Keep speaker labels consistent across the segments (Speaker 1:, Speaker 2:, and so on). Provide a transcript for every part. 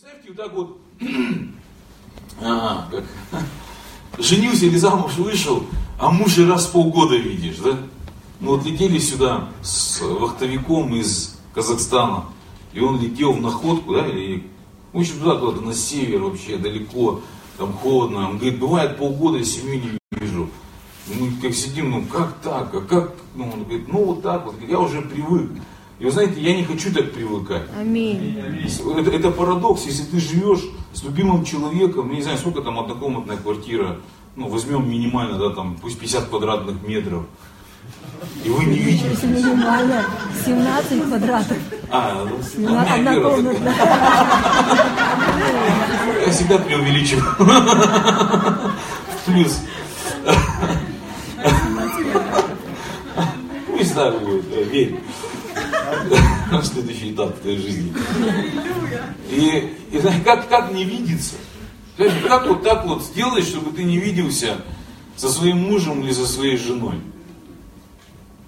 Speaker 1: Представьте, вот так вот, а, как, женился или замуж вышел, а мужа раз в полгода видишь, да? Мы вот летели сюда с вахтовиком из Казахстана, и он летел в находку, да, или, в общем, туда куда-то на север вообще, далеко, там холодно. Он говорит, бывает полгода семью не вижу. Мы как сидим, ну как так, а как, ну, он говорит, ну вот так вот, я уже привык. И вы знаете, я не хочу так привыкать.
Speaker 2: Аминь.
Speaker 1: Это, это парадокс, если ты живешь с любимым человеком, не знаю, сколько там однокомнатная квартира, ну, возьмем минимально, да, там, пусть 50 квадратных метров, и вы не видите.
Speaker 2: Минимально 17 квадратов.
Speaker 1: А, ну, меня
Speaker 2: одна комната.
Speaker 1: Я всегда преувеличиваю. В Плюс. Пусть так будет, верь. Следующий этап твоей жизни. И, и как, как не видеться? Как, вот так вот сделать, чтобы ты не виделся со своим мужем или со своей женой?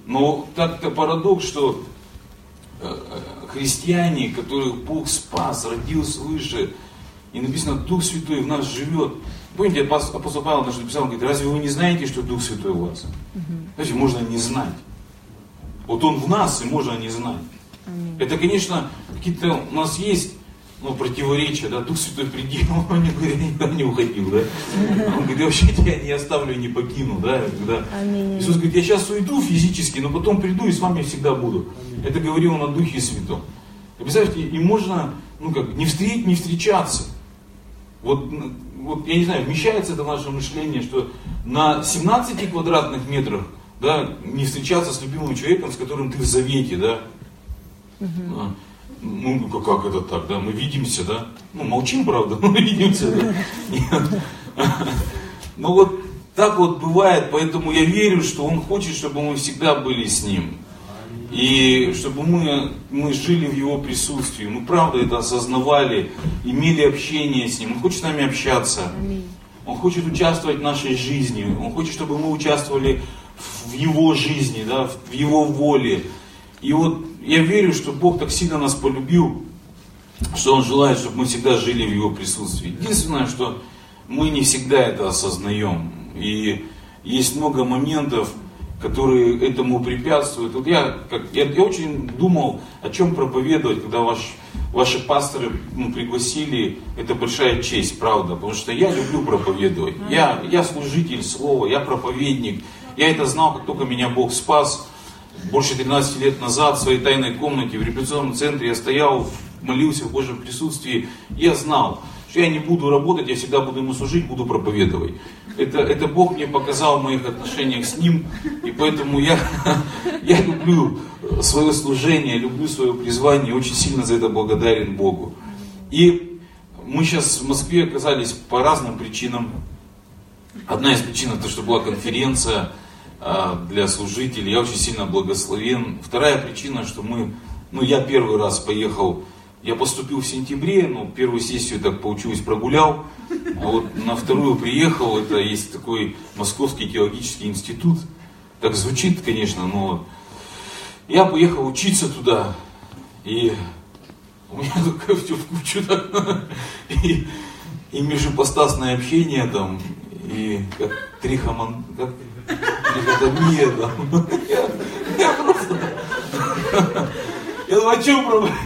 Speaker 1: Но так-то парадокс, что э, э, христиане, которых Бог спас, родил свыше, и написано, Дух Святой в нас живет. Помните, апостол Павел даже написал, говорит, разве вы не знаете, что Дух Святой у вас? Знаете, можно не знать. Вот Он в нас, и можно не знать. Это, конечно, какие-то у нас есть ну, противоречия, да, Дух Святой приди, он не говорит, я никуда не уходил, да. Он говорит, я вообще тебя не оставлю и не покину, да. Когда
Speaker 2: Аминь.
Speaker 1: Иисус говорит, я сейчас уйду физически, но потом приду и с вами всегда буду. Это говорил он о Духе Святом. И представьте, и можно, ну как, не, встретить, не встречаться. Вот, вот, я не знаю, вмещается это в наше мышление, что на 17 квадратных метрах, да, не встречаться с любимым человеком, с которым ты в завете, да. А, Ну, как, как это так, да, мы видимся, да. Ну, молчим, правда, но видимся, да. Ну вот так вот бывает, поэтому я верю, что Он хочет, чтобы мы всегда были с Ним. И чтобы мы, мы жили в Его присутствии, мы правда это осознавали, имели общение с Ним. Он хочет с нами общаться. Он хочет участвовать в нашей жизни. Он хочет, чтобы мы участвовали в Его жизни, да, в Его воле. И вот я верю, что Бог так сильно нас полюбил, что Он желает, чтобы мы всегда жили в Его присутствии. Единственное, что мы не всегда это осознаем. И есть много моментов, которые этому препятствуют. Вот я, как, я, я очень думал, о чем проповедовать, когда ваш, ваши пасторы ну, пригласили. Это большая честь, правда, потому что я люблю проповедовать. Я, я служитель слова, я проповедник. Я это знал, как только меня Бог спас. Больше 13 лет назад в своей тайной комнате в репетиционном центре я стоял, молился в Божьем присутствии. Я знал, что я не буду работать, я всегда буду ему служить, буду проповедовать. Это, это Бог мне показал в моих отношениях с Ним, и поэтому я, я люблю свое служение, люблю свое призвание, очень сильно за это благодарен Богу. И мы сейчас в Москве оказались по разным причинам. Одна из причин это, что была конференция для служителей, я очень сильно благословен. Вторая причина, что мы, ну я первый раз поехал я поступил в сентябре, ну, первую сессию так получилось прогулял, а вот на вторую приехал, это есть такой Московский теологический институт, так звучит, конечно, но я поехал учиться туда, и у меня такое все в кучу, так, и, и межепостасное общение там, и как трихоман, как трихотомия там, я, я просто, я думаю, о чем проблема?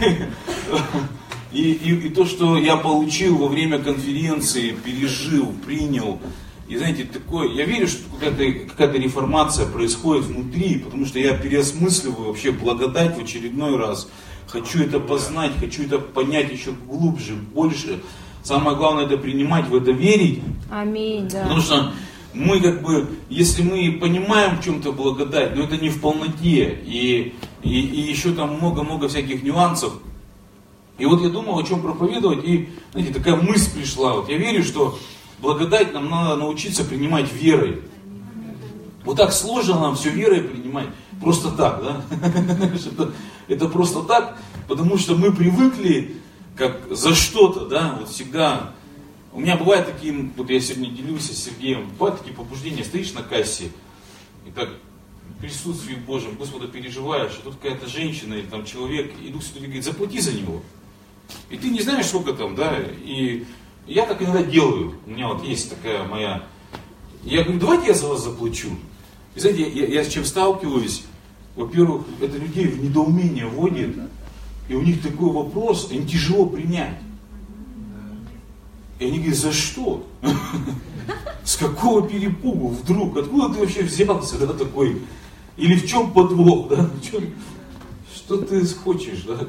Speaker 1: И, и, и то, что я получил во время конференции, пережил, принял, и знаете, такое, я верю, что какая-то, какая-то реформация происходит внутри, потому что я переосмысливаю вообще благодать в очередной раз. Хочу это познать, хочу это понять еще глубже, больше. Самое главное это принимать, в это верить.
Speaker 2: Аминь, да.
Speaker 1: Потому что мы как бы, если мы понимаем в чем-то благодать, но это не в полноте. И, и, и еще там много-много всяких нюансов. И вот я думал, о чем проповедовать, и, знаете, такая мысль пришла. Вот я верю, что благодать нам надо научиться принимать верой. Вот так сложно нам все верой принимать. Просто так, да? Это, просто так, потому что мы привыкли как за что-то, да, вот всегда. У меня бывают такие, вот я сегодня делюсь с Сергеем, бывают такие побуждения, стоишь на кассе, и так в присутствии Божьем, Господа переживаешь, а тут какая-то женщина или там человек, и Дух Святой говорит, заплати за него. И ты не знаешь, сколько там, да, и я так иногда делаю. У меня вот есть такая моя... Я говорю, давайте я за вас заплачу. И знаете, я, я с чем сталкиваюсь? Во-первых, это людей в недоумение вводит, и у них такой вопрос, им тяжело принять. И они говорят, за что? С какого перепугу вдруг? Откуда ты вообще взялся, да, такой? Или в чем подвох, да? Что ты хочешь, да?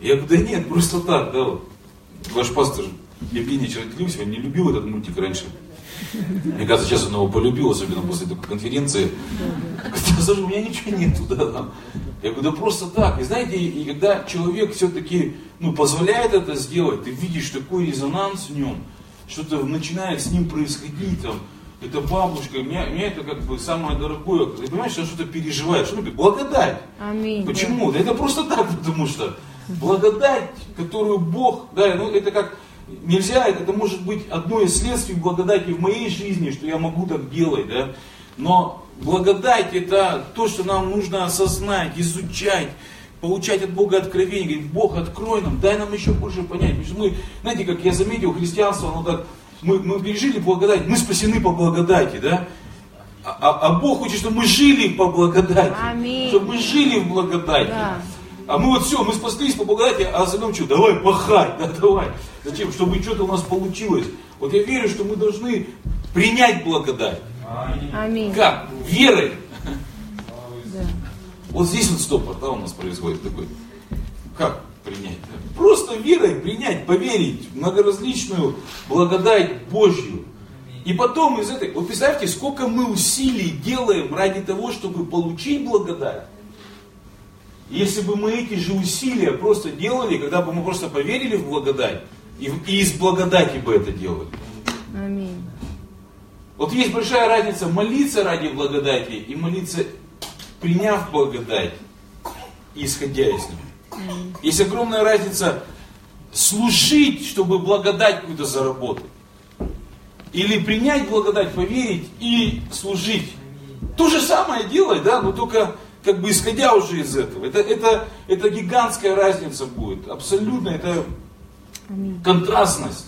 Speaker 1: Я говорю, да нет, просто так, да. Ваш пастор Евгений Чернотлюсь, он не любил этот мультик раньше. Мне кажется, сейчас он его полюбил, особенно после такой конференции. Говорит, у меня ничего нету, да, там. Я говорю, да просто так. И знаете, и когда человек все-таки ну, позволяет это сделать, ты видишь такой резонанс в нем, что-то начинает с ним происходить, там, это бабушка, меня, меня это как бы самое дорогое. Ты понимаешь, что что-то переживаешь. Что благодать.
Speaker 2: Аминь.
Speaker 1: Почему? Да. да это просто так, потому что благодать, которую Бог, да, ну это как нельзя, это может быть одно из следствий благодати в моей жизни, что я могу так делать, да. Но благодать это то, что нам нужно осознать, изучать, получать от Бога откровение, говорить, Бог, открой нам, дай нам еще больше понять. Потому что мы, знаете, как я заметил, христианство, оно так, мы, мы пережили благодать, мы спасены по благодати, да? А, а, а Бог хочет, чтобы мы жили по благодати.
Speaker 2: Аминь.
Speaker 1: Чтобы мы жили в благодати. Да. А мы вот все, мы спаслись по благодати, а остальном что, давай пахать, да, давай. Зачем? Чтобы что-то у нас получилось. Вот я верю, что мы должны принять благодать.
Speaker 2: Аминь.
Speaker 1: Как? Верой. Да. Вот здесь вот стопор, да, у нас происходит такой. Как принять? Просто верой принять, поверить в многоразличную благодать Божью. И потом из этой, вот представьте, сколько мы усилий делаем ради того, чтобы получить благодать. Если бы мы эти же усилия просто делали, когда бы мы просто поверили в благодать, и, и из благодати бы это делали.
Speaker 2: Аминь.
Speaker 1: Вот есть большая разница молиться ради благодати и молиться, приняв благодать, исходя из нее. Есть огромная разница служить, чтобы благодать какую-то заработать. Или принять благодать, поверить и служить. То же самое делать, да, но только как бы исходя уже из этого. Это, это, это гигантская разница будет. Абсолютно это контрастность.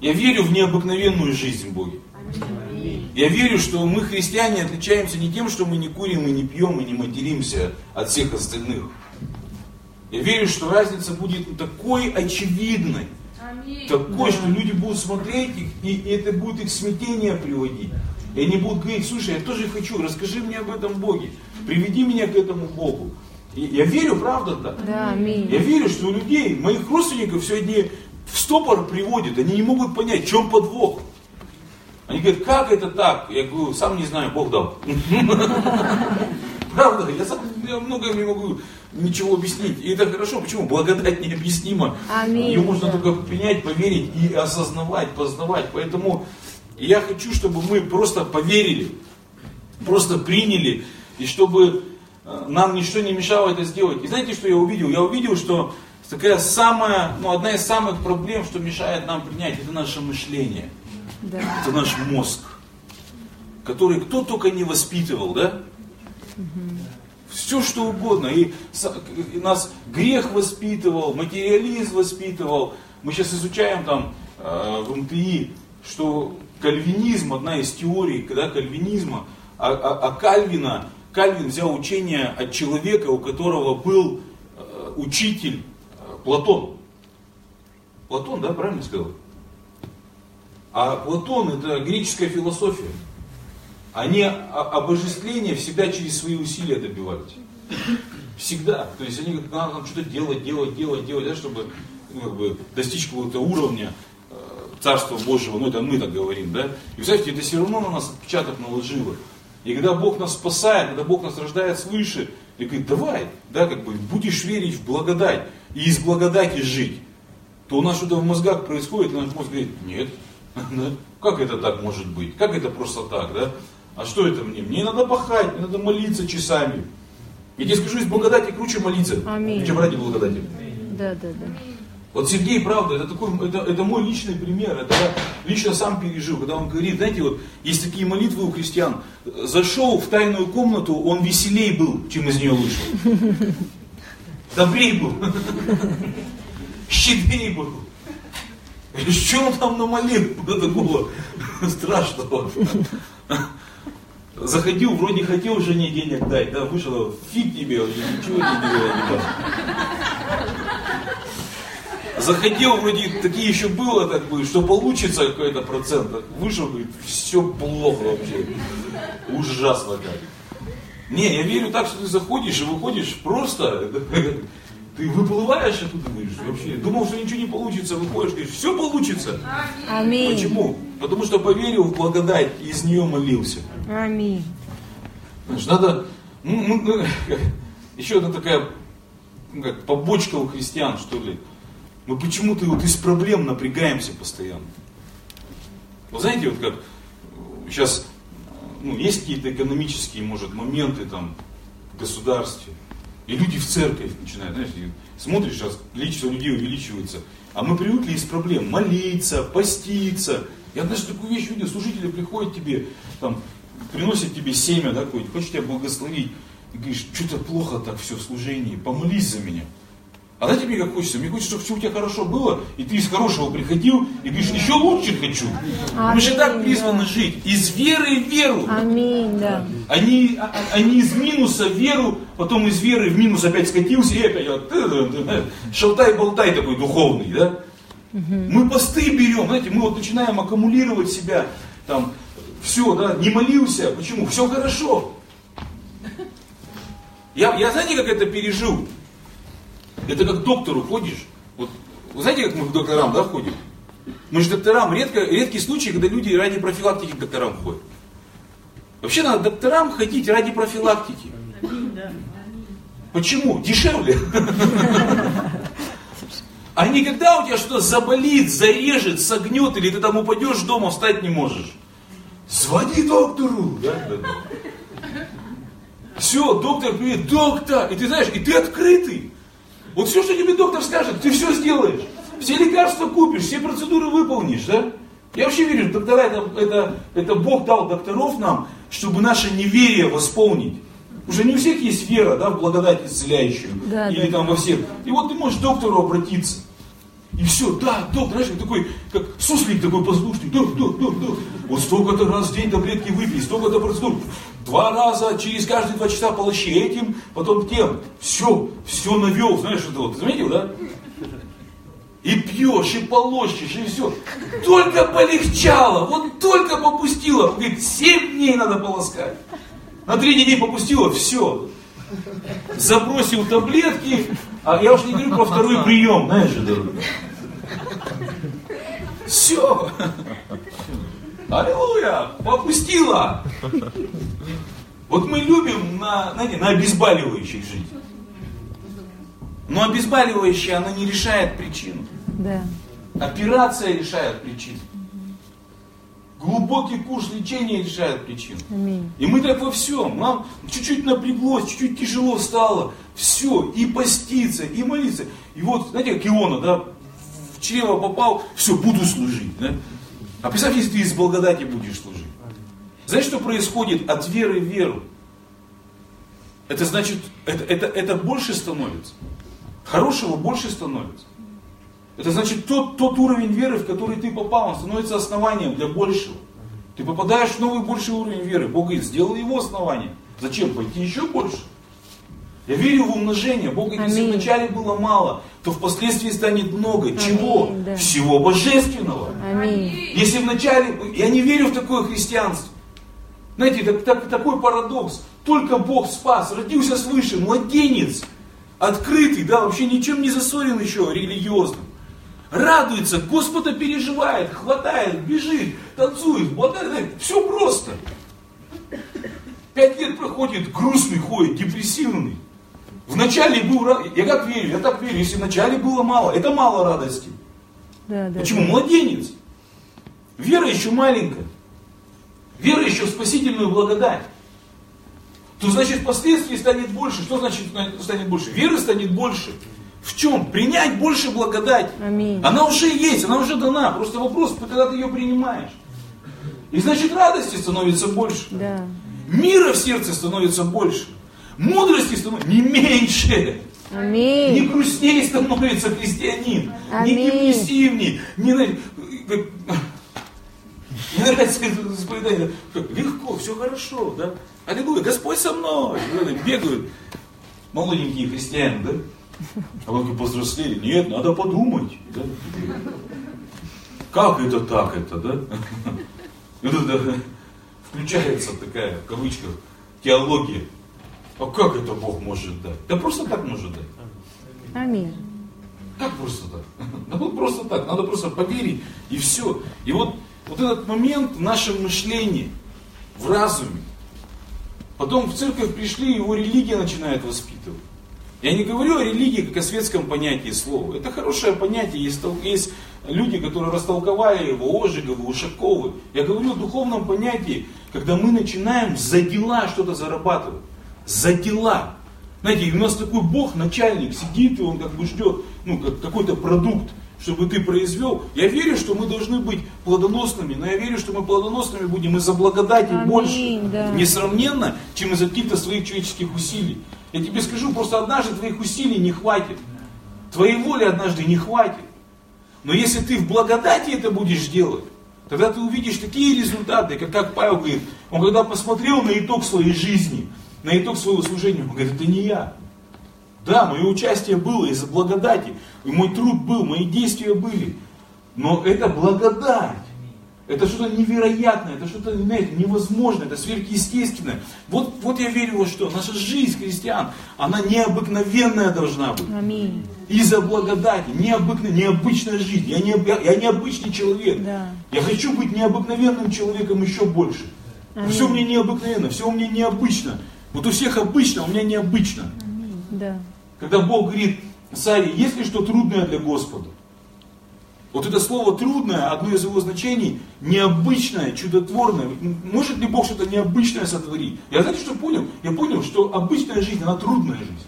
Speaker 1: Я верю в необыкновенную жизнь Боге. Я верю, что мы, христиане, отличаемся не тем, что мы не курим и не пьем и не материмся от всех остальных. Я верю, что разница будет такой очевидной, такой, что люди будут смотреть, и, и это будет их смятение приводить. И они будут говорить, слушай, я тоже хочу, расскажи мне об этом Боге, приведи меня к этому Богу. И я верю, правда так?
Speaker 2: Да, аминь.
Speaker 1: Я верю, что у людей, моих родственников сегодня в стопор приводит, они не могут понять, в чем подвох. Они говорят, как это так? Я говорю, сам не знаю, Бог дал. Правда, я сам я много не могу ничего объяснить. И это хорошо. Почему? Благодать необъяснима.
Speaker 2: Аминь.
Speaker 1: Ее можно только принять, поверить и осознавать, познавать. Поэтому я хочу, чтобы мы просто поверили, просто приняли, и чтобы э, нам ничто не мешало это сделать. И знаете, что я увидел? Я увидел, что такая самая, ну, одна из самых проблем, что мешает нам принять, это наше мышление. Да. Это наш мозг, который кто только не воспитывал, да? Угу. Все что угодно. И, и нас грех воспитывал, материализм воспитывал. Мы сейчас изучаем там э, в МТИ, что кальвинизм, одна из теорий да, кальвинизма, а, а, а Кальвина, Кальвин взял учение от человека, у которого был э, учитель э, Платон. Платон, да, правильно сказал? А Платон это греческая философия. Они обожествления всегда через свои усилия добивались. Всегда. То есть они надо там что-то делать, делать, делать, делать, да, чтобы ну, как бы, достичь какого-то уровня э, Царства Божьего, ну это мы так говорим, да. И представьте, это все равно на нас отпечаток наложило. И когда Бог нас спасает, когда Бог нас рождает свыше, и говорит, давай, да, как бы будешь верить в благодать и из благодати жить, то у нас что-то в мозгах происходит, и наш мозг говорит, нет, Как это так может быть? Как это просто так, да? А что это мне? Мне надо пахать, мне надо молиться часами. Я тебе скажу, из благодати круче молиться,
Speaker 2: Аминь.
Speaker 1: чем ради благодати.
Speaker 2: Да, да, да.
Speaker 1: Вот Сергей, правда, это, такой, это, это мой личный пример, это я лично сам пережил, когда он говорит, знаете, вот есть такие молитвы у христиан, зашел в тайную комнату, он веселей был, чем из нее вышел. Добрей был. щедрей был. Что он там намолил такого страшного? Заходил, вроде хотел жене денег дать, да, вышел, фиг тебе, ничего не делал, Заходил, вроде такие еще было, так бы, что получится какой-то процент. Вышел, говорит, все плохо вообще. Ужасно как. Не, я верю так, что ты заходишь и выходишь просто, ты выплываешь оттуда, говоришь, вообще, думал, что ничего не получится, выходишь, говоришь, все получится.
Speaker 2: Аминь.
Speaker 1: Почему? Потому что поверил в благодать и из нее молился.
Speaker 2: Аминь.
Speaker 1: Знаешь, надо, ну, ну, ну, еще одна такая, ну, как побочка у христиан, что ли. Мы почему-то вот из проблем напрягаемся постоянно. Вы знаете, вот как сейчас ну, есть какие-то экономические, может, моменты там в государстве, и люди в церковь начинают, знаешь, смотришь сейчас, количество людей увеличивается, а мы привыкли из проблем молиться, поститься. Я даже такую вещь видел, служители приходят тебе, там, приносят тебе семя, да, какое-нибудь, хочет тебя благословить, и говоришь, что-то плохо так все в служении, помолись за меня. А знаете, мне как хочется? Мне хочется, чтобы все у тебя хорошо было, и ты из хорошего приходил, и говоришь, еще лучше хочу. Аминь, Мы же так призваны да. жить. Из веры в веру.
Speaker 2: Аминь, да.
Speaker 1: Они, а, а, они из минуса в веру, потом из веры в минус опять скатился, и опять вот, шалтай-болтай такой духовный, да? Угу. Мы посты берем, знаете, мы вот начинаем аккумулировать себя, там, все, да, не молился, почему? Все хорошо. Я, я знаете, как это пережил? Это как к доктору ходишь. Вот, вы знаете, как мы к докторам да, ходим? Мы же докторам, редко, редкий случай, когда люди ради профилактики к докторам ходят. Вообще надо докторам ходить ради профилактики. Почему? Дешевле. А не когда у тебя что-то заболит, зарежет, согнет, или ты там упадешь дома, встать не можешь. Звони доктору. Да, да, да. Все, доктор привет, доктор. И ты знаешь, и ты открытый. Вот все, что тебе доктор скажет, ты все сделаешь. Все лекарства купишь, все процедуры выполнишь, да? Я вообще верю, доктора это, это, это Бог дал докторов нам, чтобы наше неверие восполнить. Уже не у всех есть вера, да, в благодать исцеляющую. Да, или да. там во всех. И вот ты можешь к доктору обратиться. И все, да, доктор, знаешь, такой, как суслик такой послушный, да, да, да, да. Вот столько-то раз в день таблетки выпей, столько-то процедур. Два раза, через каждые два часа полощи этим, потом тем. Все, все навел, знаешь, это вот, заметил, да? И пьешь, и полощешь, и все. Только полегчало, вот только попустило. Говорит, семь дней надо полоскать. На три дней попустило, все. Забросил таблетки, а я уж не говорю про второй прием, знаешь же, Все. Аллилуйя, попустила. Вот мы любим на, знаете, на обезболивающих жить. Но обезболивающее, оно не решает причину.
Speaker 2: Да.
Speaker 1: Операция решает причину. Глубокий курс лечения решает причину.
Speaker 2: Аминь.
Speaker 1: И мы так во всем. Нам чуть-чуть напряглось, чуть-чуть тяжело стало. Все, и поститься, и молиться. И вот, знаете, как Иона, да, в чрево попал, все, буду служить. Да? А представь, если ты из благодати будешь служить. Знаешь, что происходит от веры в веру? Это значит, это, это, это больше становится. Хорошего больше становится. Это значит, тот, тот уровень веры, в который ты попал, он становится основанием для большего. Ты попадаешь в новый больший уровень веры. Бог говорит, сделал его основание. Зачем? Пойти еще больше. Я верю в умножение. Бог говорит, если вначале было мало, то впоследствии станет много. Аминь, Чего? Да. Всего божественного.
Speaker 2: Аминь.
Speaker 1: Если вначале... Я не верю в такое христианство. Знаете, так, так, такой парадокс. Только Бог спас, родился свыше, младенец, открытый, да, вообще ничем не засорен еще религиозным. Радуется, Господа переживает, хватает, бежит, танцует, благодарит. Все просто. Пять лет проходит, грустный ходит, депрессивный. Вначале был. Я как верю, я так верю, если вначале было мало, это мало радости.
Speaker 2: Да, да,
Speaker 1: Почему? Да. Младенец. Вера еще маленькая. Вера еще в спасительную благодать. То значит впоследствии станет больше. Что значит станет больше? Веры станет больше. В чем? Принять больше благодать.
Speaker 2: Аминь.
Speaker 1: Она уже есть, она уже дана. Просто вопрос, когда ты ее принимаешь. И значит радости становится больше.
Speaker 2: Да.
Speaker 1: Мира в сердце становится больше. Мудрости становится не меньше. Не
Speaker 2: Аминь.
Speaker 1: грустнее становится христианин, не
Speaker 2: Аминь.
Speaker 1: депрессивнее, не, как- не нравится это исповедание. Легко, все хорошо, да? Аллилуйя, Господь со мной. Бегают молоденькие христиане, да? А вот как повзрослели, нет, надо подумать. да? Как это так это, да? И это включается такая, в кавычках, теология. А как это Бог может дать? Да просто так может дать.
Speaker 2: Аминь.
Speaker 1: Как просто так? Да вот просто так, надо просто поверить и все. И вот, вот этот момент в нашем мышлении, в разуме. Потом в церковь пришли, его религия начинает воспитывать. Я не говорю о религии как о светском понятии слова. Это хорошее понятие. Есть, есть люди, которые растолковали его, Ожеговы, Ушаковы. Я говорю о духовном понятии, когда мы начинаем за дела что-то зарабатывать. За дела. Знаете, у нас такой Бог, начальник, сидит, и он как бы ждет, ну, как какой-то продукт, чтобы ты произвел. Я верю, что мы должны быть плодоносными, но я верю, что мы плодоносными будем из-за благодати
Speaker 2: Аминь,
Speaker 1: больше,
Speaker 2: да.
Speaker 1: несравненно, чем из-за каких-то своих человеческих усилий. Я тебе скажу, просто однажды твоих усилий не хватит. Твоей воли однажды не хватит. Но если ты в благодати это будешь делать, тогда ты увидишь такие результаты, как, как Павел говорит, он когда посмотрел на итог своей жизни, на итог своего служения, он говорит, это не я. Да, мое участие было из-за благодати, и мой труд был, мои действия были. Но это благодать. Это что-то невероятное, это что-то знаете, невозможное, это сверхъестественное. Вот, вот я верю во что. Наша жизнь христиан, она необыкновенная должна быть.
Speaker 2: Аминь.
Speaker 1: Из-за благодати, необыкновенная, необычная жизнь. Я, не, я необычный человек.
Speaker 2: Да.
Speaker 1: Я хочу быть необыкновенным человеком еще больше.
Speaker 2: Аминь.
Speaker 1: Все меня необыкновенно, все у меня необычно. Вот у всех обычно, у меня необычно.
Speaker 2: Да.
Speaker 1: Когда Бог говорит, Саре, есть ли что трудное для Господа? Вот это слово трудное, одно из его значений, необычное, чудотворное. Может ли Бог что-то необычное сотворить? Я знаете, что понял? Я понял, что обычная жизнь, она трудная жизнь.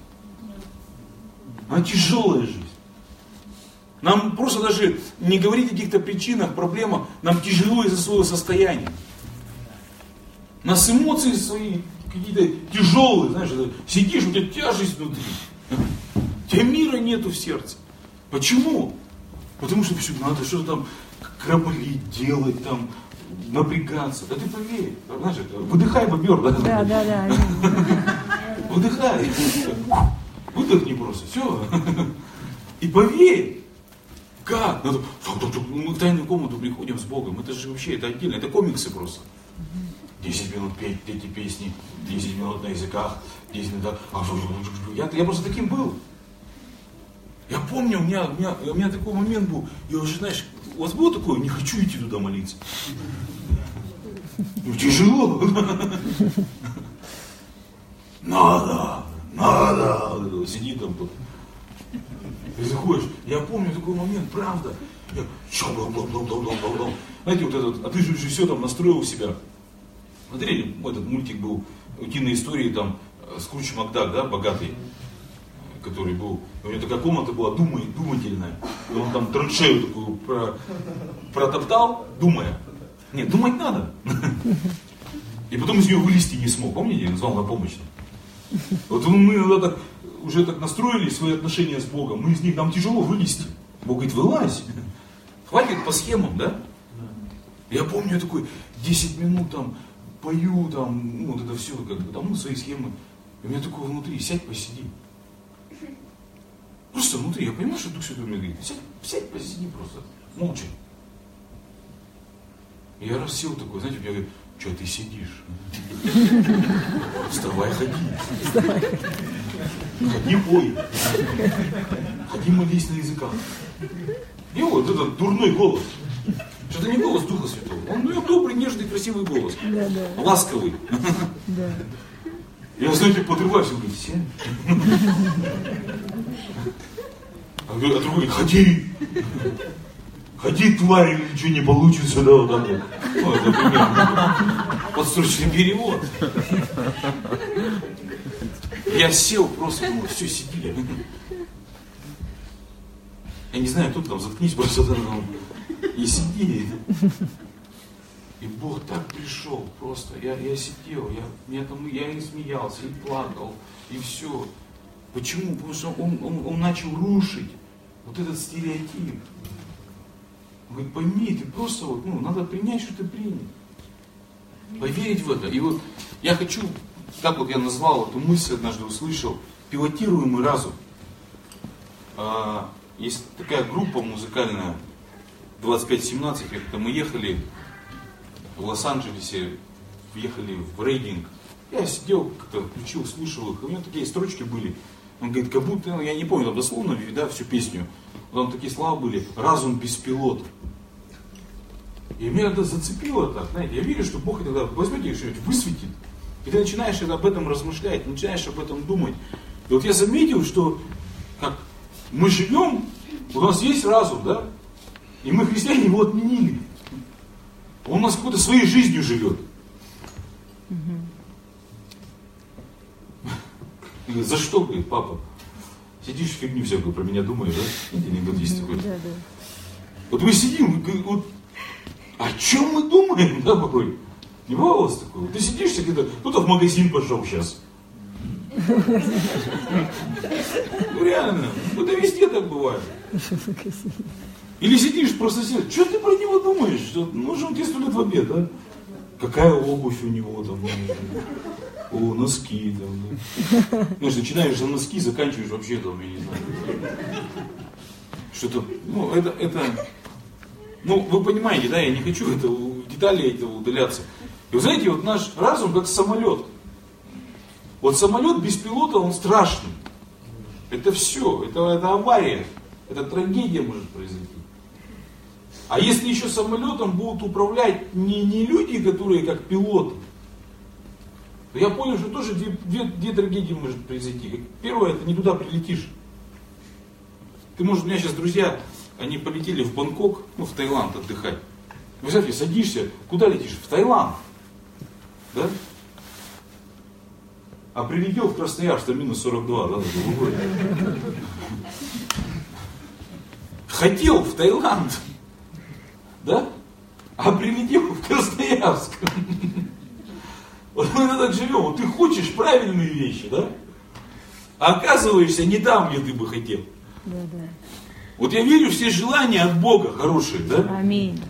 Speaker 1: Она тяжелая жизнь. Нам просто даже не говорить о каких-то причинах, проблемах, нам тяжело из-за своего состояния. У нас эмоции свои какие-то тяжелые, знаешь, сидишь, у тебя тяжесть внутри. У тебя мира нету в сердце. Почему? Потому что все, надо что-то там краболить, делать, там, напрягаться. Да ты поверь, знаешь, выдыхай, бобер, да?
Speaker 2: Да, да, да.
Speaker 1: Выдыхай. Выдохни просто, все. И поверь. Как? Надо, мы в тайную комнату приходим с Богом. Это же вообще, это отдельно, это комиксы просто. 10 минут петь эти песни, 10 минут на языках, 10 минут а, Я, я просто таким был. Я помню, у меня, у, меня, у меня такой момент был, я уже, знаешь, у вас было такое, не хочу идти туда молиться. Ну, тяжело. Надо, надо. Сиди там тут. Ты заходишь, я помню такой момент, правда. Я, блам, блам. Знаете, вот этот, а ты же все там настроил себя. Смотрели, этот мультик был, утиные истории там, э, Скруч Макдак, да, богатый, который был, у него такая комната была думай, думательная. И он там траншею такую про, протоптал, думая. Нет, думать надо. И потом из нее вылезти не смог. Помните, я назвал на помощь. Вот мы так, уже так настроили свои отношения с Богом, мы из них, нам тяжело вылезти. Бог говорит, вылазь. Хватит по схемам, да? Я помню, я такой 10 минут там пою, там, ну, вот это все, как бы, там, ну, свои схемы. И у меня такое внутри, сядь, посиди. Просто внутри, я понимаю, что Дух Святой мне говорит, сядь, сядь, посиди просто, молча. И я раз сел такой, знаете, мне говорит, что ты сидишь? Вставай, ходи. Ходи, пой. Ходи, молись на языках. И вот этот дурной голос. Что это не голос Духа Святого. Он ну, добрый, нежный, красивый голос.
Speaker 2: Да, да,
Speaker 1: Ласковый.
Speaker 2: да.
Speaker 1: Я, знаете, подрываюсь, он говорит, сядь. А другой говорит, ходи. Ходи, тварь, или ничего не получится, да, вот так вот. Ну, это примерно. Подсрочный перевод. Я сел просто, думаю, все, сиди. Я не знаю, тут там заткнись просто там, и сиди. И Бог так пришел просто. Я, я сидел, я, я, там, я и смеялся, и плакал, и все. Почему? Потому что он, он, он начал рушить вот этот стереотип. Он говорит, пойми, ты просто вот, ну, надо принять, что ты принял. Поверить в это. И вот я хочу, как вот я назвал эту мысль, однажды услышал, пилотируемый разум. А, есть такая группа музыкальная, 2517, как-то мы ехали в Лос-Анджелесе, въехали в рейдинг. Я сидел, как-то включил, слушал их, у меня такие строчки были. Он говорит, как будто, ну, я не помню, там дословно, да, всю песню. Там такие слова были, разум без пилота. И меня это зацепило так, знаете, я верю, что Бог иногда возьмет и что-нибудь высветит. И ты начинаешь об этом размышлять, начинаешь об этом думать. И вот я заметил, что как мы живем, у нас есть разум, да? И мы, христиане, его отменили. Он у нас какой-то своей жизнью живет. Говорит, за что, говорит, папа? Сидишь фигню всякую про меня думаешь, да? Анекдот есть такой.
Speaker 2: Да, да.
Speaker 1: Вот мы сидим, вот, о чем мы думаем, да, порой? Не бывало у вас такого? Ты сидишь где-то, кто-то в магазин пошел сейчас. Ну реально, ну это везде так бывает. Или сидишь просто сидишь, что ты про него думаешь? Ну же он тебе сто лет в обед, да? Какая обувь у него там? О, носки там. Да. Знаешь, начинаешь за носки, заканчиваешь вообще там, я не знаю. Что-то, ну, это, это, ну, вы понимаете, да, я не хочу это, детали этого удаляться. И вы знаете, вот наш разум как самолет. Вот самолет без пилота, он страшный. Это все, это, это авария, это трагедия может произойти. А если еще самолетом будут управлять не, не люди, которые как пилоты, то я понял, что тоже две, две, две трагедии может произойти. Первое, это не туда прилетишь. Ты, может, у меня сейчас друзья, они полетели в Бангкок, ну, в Таиланд отдыхать. Вы знаете, садишься, куда летишь? В Таиланд. Да? А прилетел в Красноярск, там минус 42, да, на. Хотел в Таиланд, да? А прилетел в Красноярск. Вот мы так живем, вот ты хочешь правильные вещи, да? А оказываешься не там, где ты бы хотел.
Speaker 2: Да, да.
Speaker 1: Вот я верю, все желания от Бога хорошие, да?
Speaker 2: Аминь.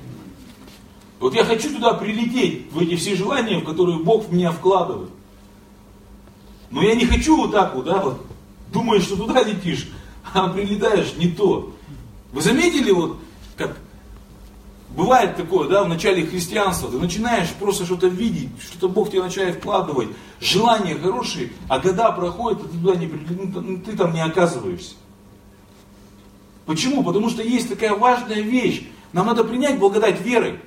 Speaker 1: Вот я хочу туда прилететь, в эти все желания, в которые Бог в меня вкладывает. Но я не хочу вот так вот, да, вот, думаешь, что туда летишь, а прилетаешь не то. Вы заметили, вот, как бывает такое, да, в начале христианства, ты начинаешь просто что-то видеть, что-то Бог тебе начинает вкладывать, желания хорошие, а года проходят, а ты туда не ну, ну, ты там не оказываешься. Почему? Потому что есть такая важная вещь. Нам надо принять благодать верой.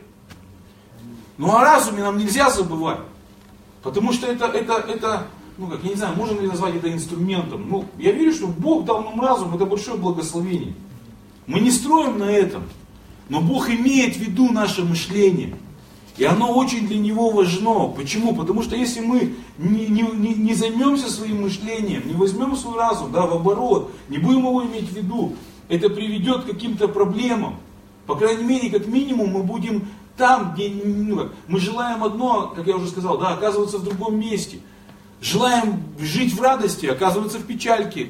Speaker 1: Ну о разуме нам нельзя забывать. Потому что это, это, это ну как, я не знаю, можно ли назвать это инструментом. Ну, я верю, что Бог дал нам разум, это большое благословение. Мы не строим на этом. Но Бог имеет в виду наше мышление. И оно очень для Него важно. Почему? Потому что если мы не, не, не, займемся своим мышлением, не возьмем свой разум, да, в оборот, не будем его иметь в виду, это приведет к каким-то проблемам. По крайней мере, как минимум, мы будем там, где ну, мы желаем одно, как я уже сказал, да, оказываться в другом месте. Желаем жить в радости, оказываться в печальке.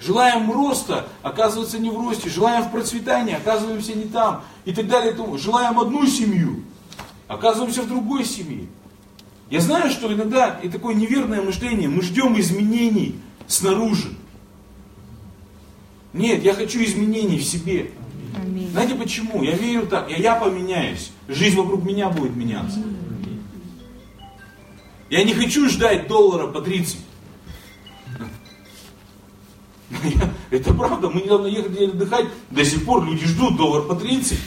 Speaker 1: Желаем роста, оказываться не в росте. Желаем в процветании, оказываемся не там. И так далее. Желаем одну семью, оказываемся в другой семье. Я знаю, что иногда и такое неверное мышление, мы ждем изменений снаружи. Нет, я хочу изменений в себе.
Speaker 2: Аминь.
Speaker 1: Знаете почему? Я верю так, я, я поменяюсь, жизнь вокруг меня будет меняться. Я не хочу ждать доллара по 30. Это правда, мы недавно ехали отдыхать, до сих пор люди ждут доллар по 30.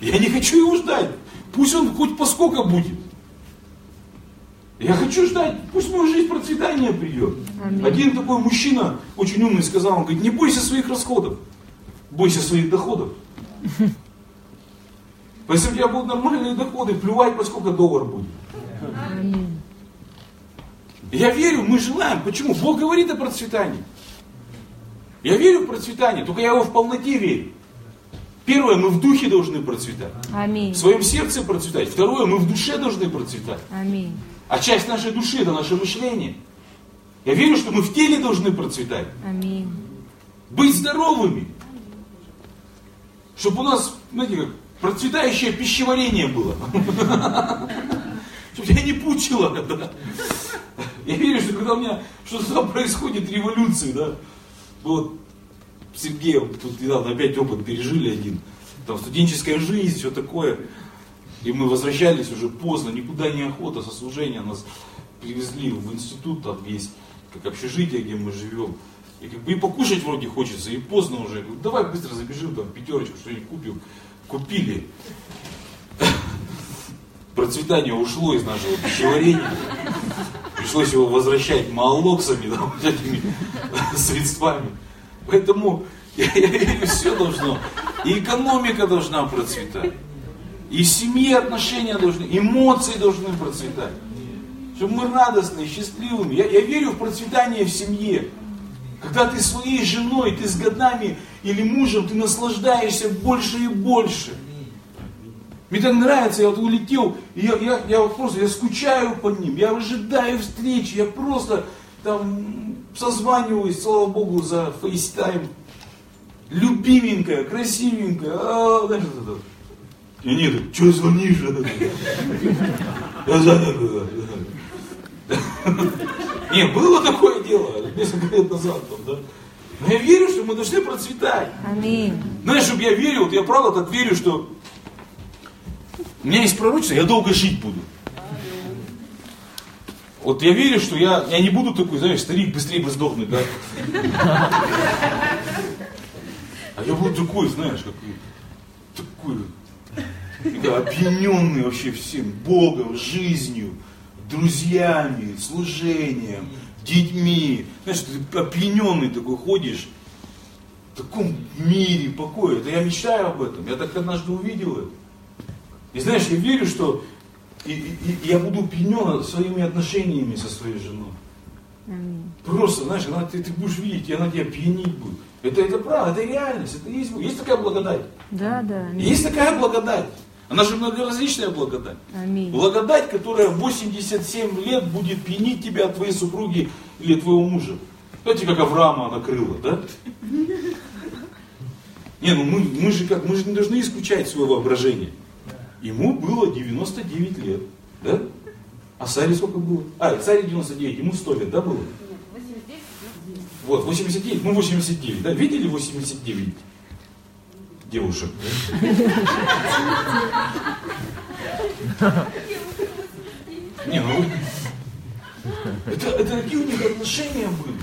Speaker 1: Я не хочу его ждать. Пусть он хоть по сколько будет. Я хочу ждать, пусть в мою жизнь процветание придет.
Speaker 2: Аминь.
Speaker 1: Один такой мужчина, очень умный, сказал, он говорит, не бойся своих расходов, бойся своих доходов. Если у тебя будут нормальные доходы, плевать, по сколько доллар будет.
Speaker 2: Аминь.
Speaker 1: Я верю, мы желаем. Почему? Бог говорит о процветании. Я верю в процветание, только я его в полноте верю. Первое, мы в духе должны процветать.
Speaker 2: Аминь.
Speaker 1: В своем сердце процветать. Второе, мы в душе должны процветать.
Speaker 2: Аминь.
Speaker 1: А часть нашей души это наше мышление. Я верю, что мы в теле должны процветать.
Speaker 2: Аминь.
Speaker 1: Быть здоровыми. Чтобы у нас, знаете, как процветающее пищеварение было. Чтобы тебя не пучило. Да? Я верю, что когда у меня что-то происходит, революции, да, вот с Сергеем тут недавно опять опыт пережили один, там студенческая жизнь, все такое, и мы возвращались уже поздно, никуда не охота, со нас привезли в институт, там есть как общежитие, где мы живем, и как бы и покушать вроде хочется, и поздно уже, говорю, давай быстро забежим, там пятерочку что-нибудь купим, купили, процветание ушло из нашего пищеварения. Пришлось его возвращать малоксами, да, вот этими средствами. Поэтому я, я верю, все должно. И экономика должна процветать. И в семье отношения должны, эмоции должны процветать. Чтобы мы радостные, счастливыми. Я, я верю в процветание в семье. Когда ты своей женой, ты с годами или мужем, ты наслаждаешься больше и больше. Мне так нравится, я вот улетел, и я, я, я вот просто, я скучаю по ним, я ожидаю встречи, я просто там созваниваюсь, слава Богу, за FaceTime. Любименькая, красивенькая, а, знаешь, это, и так, что звонишь? Я занят. Не, было такое дело, несколько лет назад, там, да. Но я верю, что мы должны процветать.
Speaker 2: Аминь.
Speaker 1: Знаешь, чтобы я верил, вот я правда так верю, что у меня есть пророчество, я долго жить буду. Вот я верю, что я, я не буду такой, знаешь, старик, быстрее бы сдохнуть, да? А я буду такой, знаешь, какой, такой, да, опьяненный вообще всем, Богом, жизнью, друзьями, служением, детьми. Знаешь, ты опьяненный такой ходишь, в таком мире покоя. Это я мечтаю об этом. Я так однажды увидел это. И знаешь, я верю, что и, и, и я буду пьянен своими отношениями со своей женой.
Speaker 2: Аминь.
Speaker 1: Просто, знаешь, она, ты, ты будешь видеть, и она тебя пьянить будет. Это, это правда, это реальность, это есть, есть такая благодать.
Speaker 2: Да, да. Аминь.
Speaker 1: Есть такая благодать. Она же многоразличная благодать.
Speaker 2: Аминь.
Speaker 1: Благодать, которая в 87 лет будет пьянить тебя от твоей супруги или твоего мужа. Знаете, как Авраама накрыла, да? Не, ну мы, мы же как, мы же не должны исключать свое воображение. Ему было 99 лет, да? А Саре сколько было? А, Царе 99, ему 100 лет, да, было? Вот, 89, ну 89, да? Видели 89 девушек? Не, ну это, это какие у них отношения были?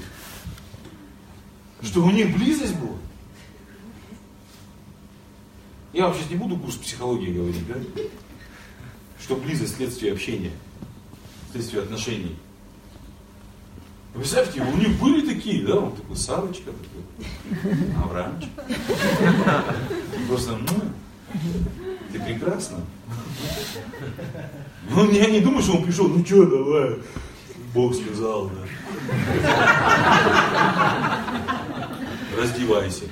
Speaker 1: Что у них близость была? Я вообще не буду курс психологии говорить, да? Что близость следствие общения, следствие отношений. Представьте, у них были такие, да, он такой Савочка, такой, Авраамчик. Просто, ну, ты прекрасна. Ну, я не думаю, что он пришел, ну что, давай, Бог сказал, да. Раздевайся.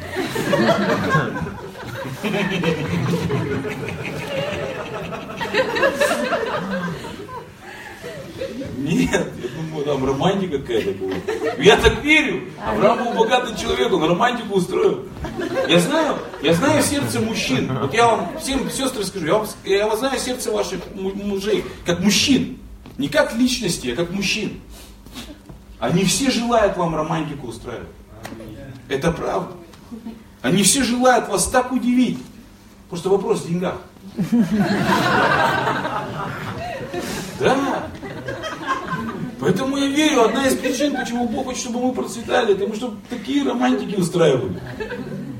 Speaker 1: Нет, я думаю, там романтика какая-то была. Я так верю. Авраам был богатый человек, он романтику устроил. Я знаю, я знаю сердце мужчин. Вот я вам всем сестры скажу, я, вам, я знаю сердце ваших мужей, как мужчин. Не как личности, а как мужчин. Они все желают вам романтику устраивать. Это правда. Они все желают вас так удивить. Просто вопрос в деньгах. Да. Поэтому я верю, одна из причин, почему Бог хочет, чтобы мы процветали, потому что такие романтики устраивали.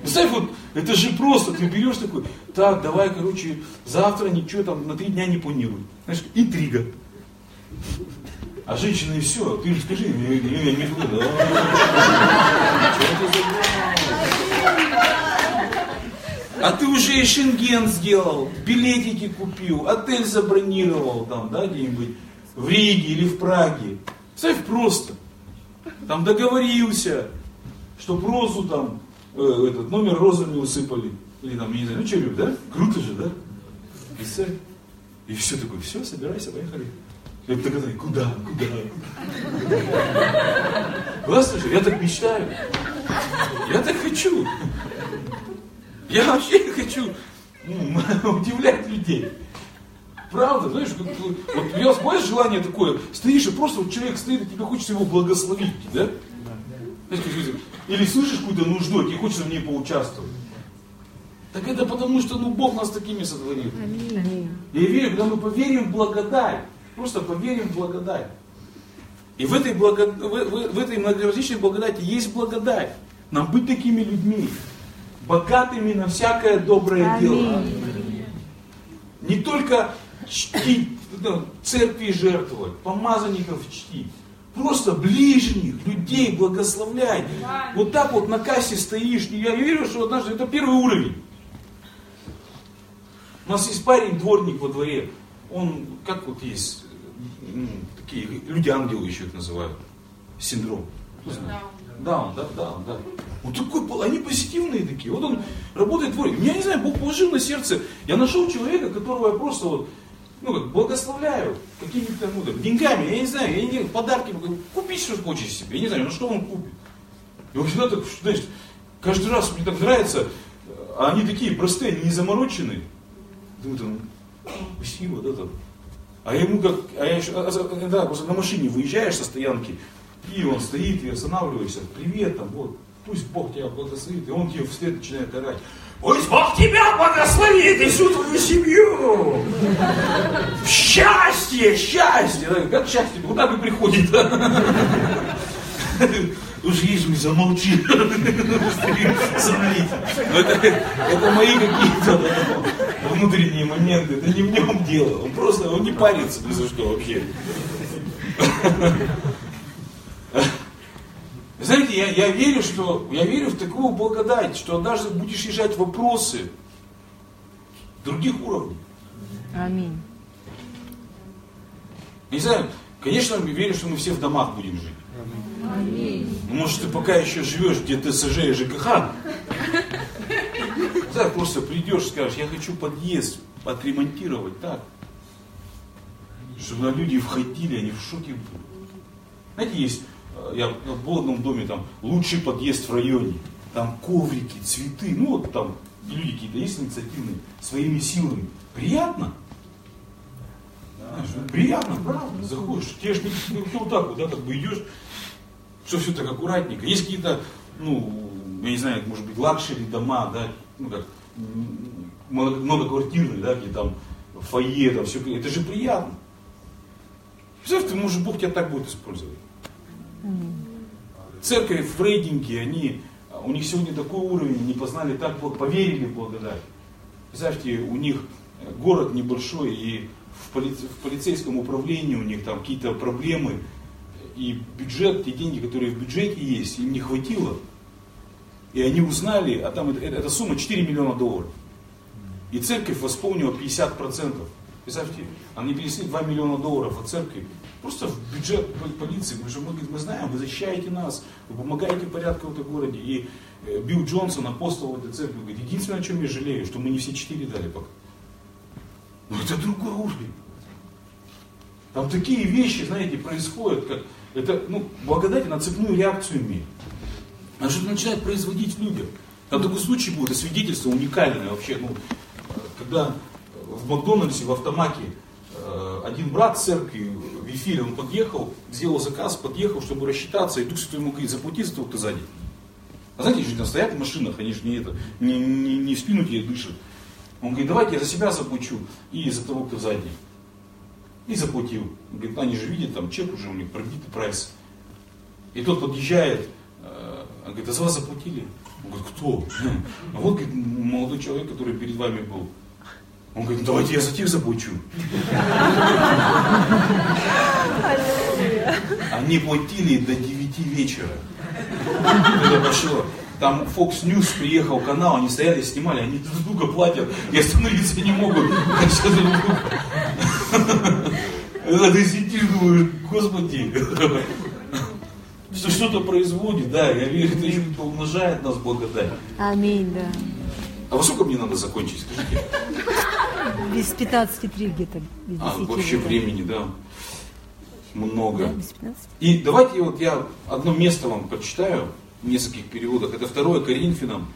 Speaker 1: Представь, вот, это же просто, ты берешь такой, так, давай, короче, завтра ничего там на три дня не планируй. Знаешь, интрига. А женщины все, ты же скажи, мне, мне, мне, а ты уже и шенген сделал, билетики купил, отель забронировал там, да, где-нибудь в Риге или в Праге. Представь просто. Там договорился, что розу там, э, этот номер розами усыпали. Или там, я не знаю, ну что, любят, да? Круто же, да? Представь. И все такое, все, собирайся, поехали. Я так куда, куда? Классно же, я так мечтаю. Я так хочу. Я вообще хочу ну, удивлять людей. Правда, знаешь, как, вот у меня бывает желание такое, стоишь и просто вот человек стоит, и тебе хочется его благословить, да? Или слышишь какую-то нужду, и хочется в ней поучаствовать. Так это потому, что ну, Бог нас такими сотворил. Аминь. Я верю, когда мы поверим в благодать, просто поверим в благодать. И в этой, благо... в, в, в этой многоразличной благодати есть благодать. Нам быть такими людьми, богатыми на всякое доброе Аминь. дело. Не только чтить, ну, церкви жертвовать, помазанников чтить. Просто ближних, людей благословлять. Вот так вот на кассе стоишь. Я верю, что однажды это первый уровень. У нас есть парень, дворник во дворе. Он, как вот есть, такие люди-ангелы еще их называют. Синдром. Да, да, да, да. Он такой, они позитивные такие. Вот он работает дворник. Я не знаю, Бог положил на сердце. Я нашел человека, которого я просто вот ну, как, благословляю какими-то ну, так, деньгами, я не знаю, я не подарки, купить что хочешь себе, я не знаю, ну что он купит. И он всегда так, знаешь, каждый раз мне так нравится, а они такие простые, не замороченные. Думаю, там, спасибо, да, там. А ему как, а я еще, а, а, да, просто на машине выезжаешь со стоянки, и он стоит, и останавливаешься, привет, там, вот, пусть Бог тебя благословит, и он тебе вслед начинает орать. Пусть Бог тебя благословит и всю твою семью. Счастье, счастье. Как счастье? Куда вы приходите? Уж Иисус, замолчи. Смотрите. Это, это мои какие-то внутренние моменты. Это не в нем дело. Он просто он не парится ни за что вообще. Знаете, я, я верю, что я верю в такую благодать, что однажды будешь решать вопросы других уровней.
Speaker 2: Аминь.
Speaker 1: Не знаю, конечно, я верю, что мы все в домах будем жить. Аминь. Ну, может, ты пока еще живешь где ТСЖ и ЖКХ, так просто придешь, скажешь, я хочу подъезд отремонтировать так, чтобы люди входили, они в шоке будут. Знаете, есть я был в одном доме, там, лучший подъезд в районе, там коврики, цветы, ну вот там люди какие-то есть инициативные, своими силами. Приятно? Знаешь, приятно, правда, заходишь, тебе же не, не вот так вот, да, как бы идешь, что все так аккуратненько. Есть какие-то, ну, я не знаю, может быть, luxury дома, да, ну как, многоквартирные, да, где там фойе, там все, это же приятно. Представь, ты, может, Бог тебя так будет использовать. Церковь в они, у них сегодня такой уровень, они познали так, поверили благодать. Представьте, у них город небольшой, и в полицейском управлении у них там какие-то проблемы, и бюджет, те деньги, которые в бюджете есть, им не хватило. И они узнали, а там эта, сумма 4 миллиона долларов. И церковь восполнила 50%. Представьте, они перенесли 2 миллиона долларов от церкви Просто в бюджет полиции, потому что мы, мы знаем, вы защищаете нас, вы помогаете порядку в этом городе. И э, Билл Джонсон, апостол этой церкви, говорит, единственное, о чем я жалею, что мы не все четыре дали пока. Но это другой уровень. Там такие вещи, знаете, происходят, как это, ну, благодать на цепную реакцию имеет. Она что-то начинает производить в людях. Там такой случай будет, это свидетельство уникальное вообще. Ну, когда в Макдональдсе, в автомате э, один брат церкви Вифиль, он подъехал, сделал заказ, подъехал, чтобы рассчитаться, и Дух Святой ему говорит, заплати за того, кто сзади. А знаете, же там стоят в машинах, они же не, это, не, не, не в спину тебе дышат. Он говорит, давайте я за себя заплачу и за того, кто сзади. И заплатил. Говорит, они же видят, там чек уже у них пробитый прайс. И тот подъезжает, э, он говорит, а за вас заплатили? Он говорит, кто? А вот говорит, молодой человек, который перед вами был. Он говорит, ну давайте я за тех заплачу. Они платили до 9 вечера. Это пошло. Там Fox News приехал канал, они стояли, снимали, они друг друга платят и остановиться не могут. Это ты сидишь, думаешь, господи, что что-то производит, да, я верю, это еще умножает нас благодать.
Speaker 2: Аминь, да.
Speaker 1: А во сколько мне надо закончить, скажите?
Speaker 2: Без 15.3 где-то.
Speaker 1: А, вообще времени, да. много.
Speaker 2: Да, без 15.
Speaker 1: И давайте вот я одно место вам прочитаю в нескольких переводах. Это 2 Коринфянам,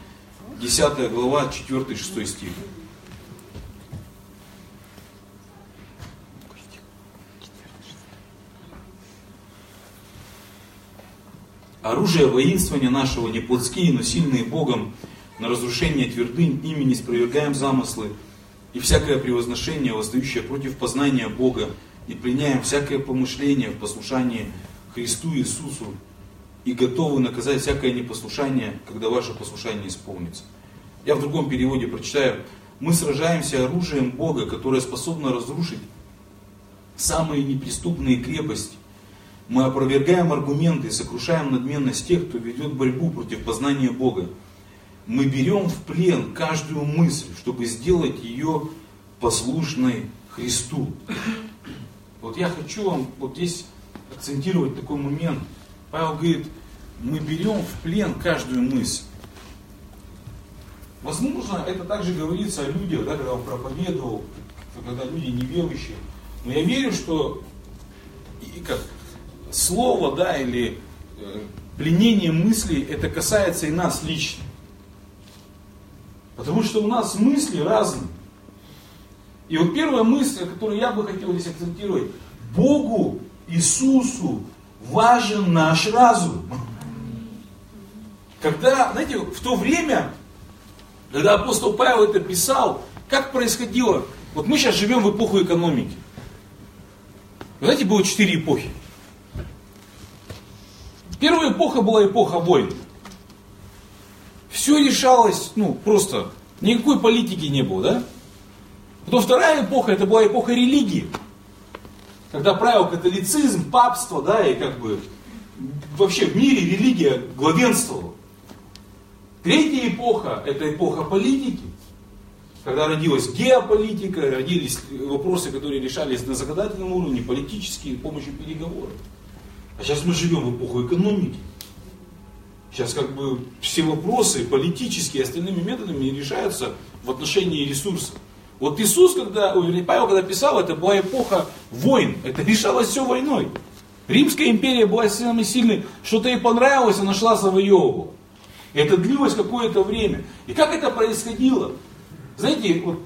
Speaker 1: 10 глава, 4-6 стих. Оружие воинствования нашего не плотские, но сильные Богом, на разрушение твердынь, ими не спровергаем замыслы, и всякое превозношение, воздающее против познания Бога, и пленяем всякое помышление в послушании Христу Иисусу, и готовы наказать всякое непослушание, когда ваше послушание исполнится. Я в другом переводе прочитаю. Мы сражаемся оружием Бога, которое способно разрушить самые неприступные крепости. Мы опровергаем аргументы и сокрушаем надменность тех, кто ведет борьбу против познания Бога. Мы берем в плен каждую мысль, чтобы сделать ее послушной Христу. Вот я хочу вам вот здесь акцентировать такой момент. Павел говорит, мы берем в плен каждую мысль. Возможно, это также говорится о людях, да, когда он проповедовал, когда люди неверующие. Но я верю, что и как слово, да, или э, пленение мыслей, это касается и нас лично. Потому что у нас мысли разные. И вот первая мысль, которую я бы хотел здесь акцентировать, Богу, Иисусу важен наш разум. Когда, знаете, в то время, когда апостол Павел это писал, как происходило? Вот мы сейчас живем в эпоху экономики. Вы знаете, было четыре эпохи. Первая эпоха была эпоха войн. Все решалось, ну, просто, никакой политики не было, да? Потом вторая эпоха, это была эпоха религии. Когда правил католицизм, папство, да, и как бы вообще в мире религия главенствовала. Третья эпоха, это эпоха политики. Когда родилась геополитика, родились вопросы, которые решались на законодательном уровне, политические, с помощью переговоров. А сейчас мы живем в эпоху экономики. Сейчас как бы все вопросы политические и остальными методами решаются в отношении ресурсов. Вот Иисус, когда, вернее, Павел, когда писал, это была эпоха войн. Это решалось все войной. Римская империя была самой сильной. Что-то ей понравилось, она шла завоевывала. Это длилось какое-то время. И как это происходило? Знаете, вот,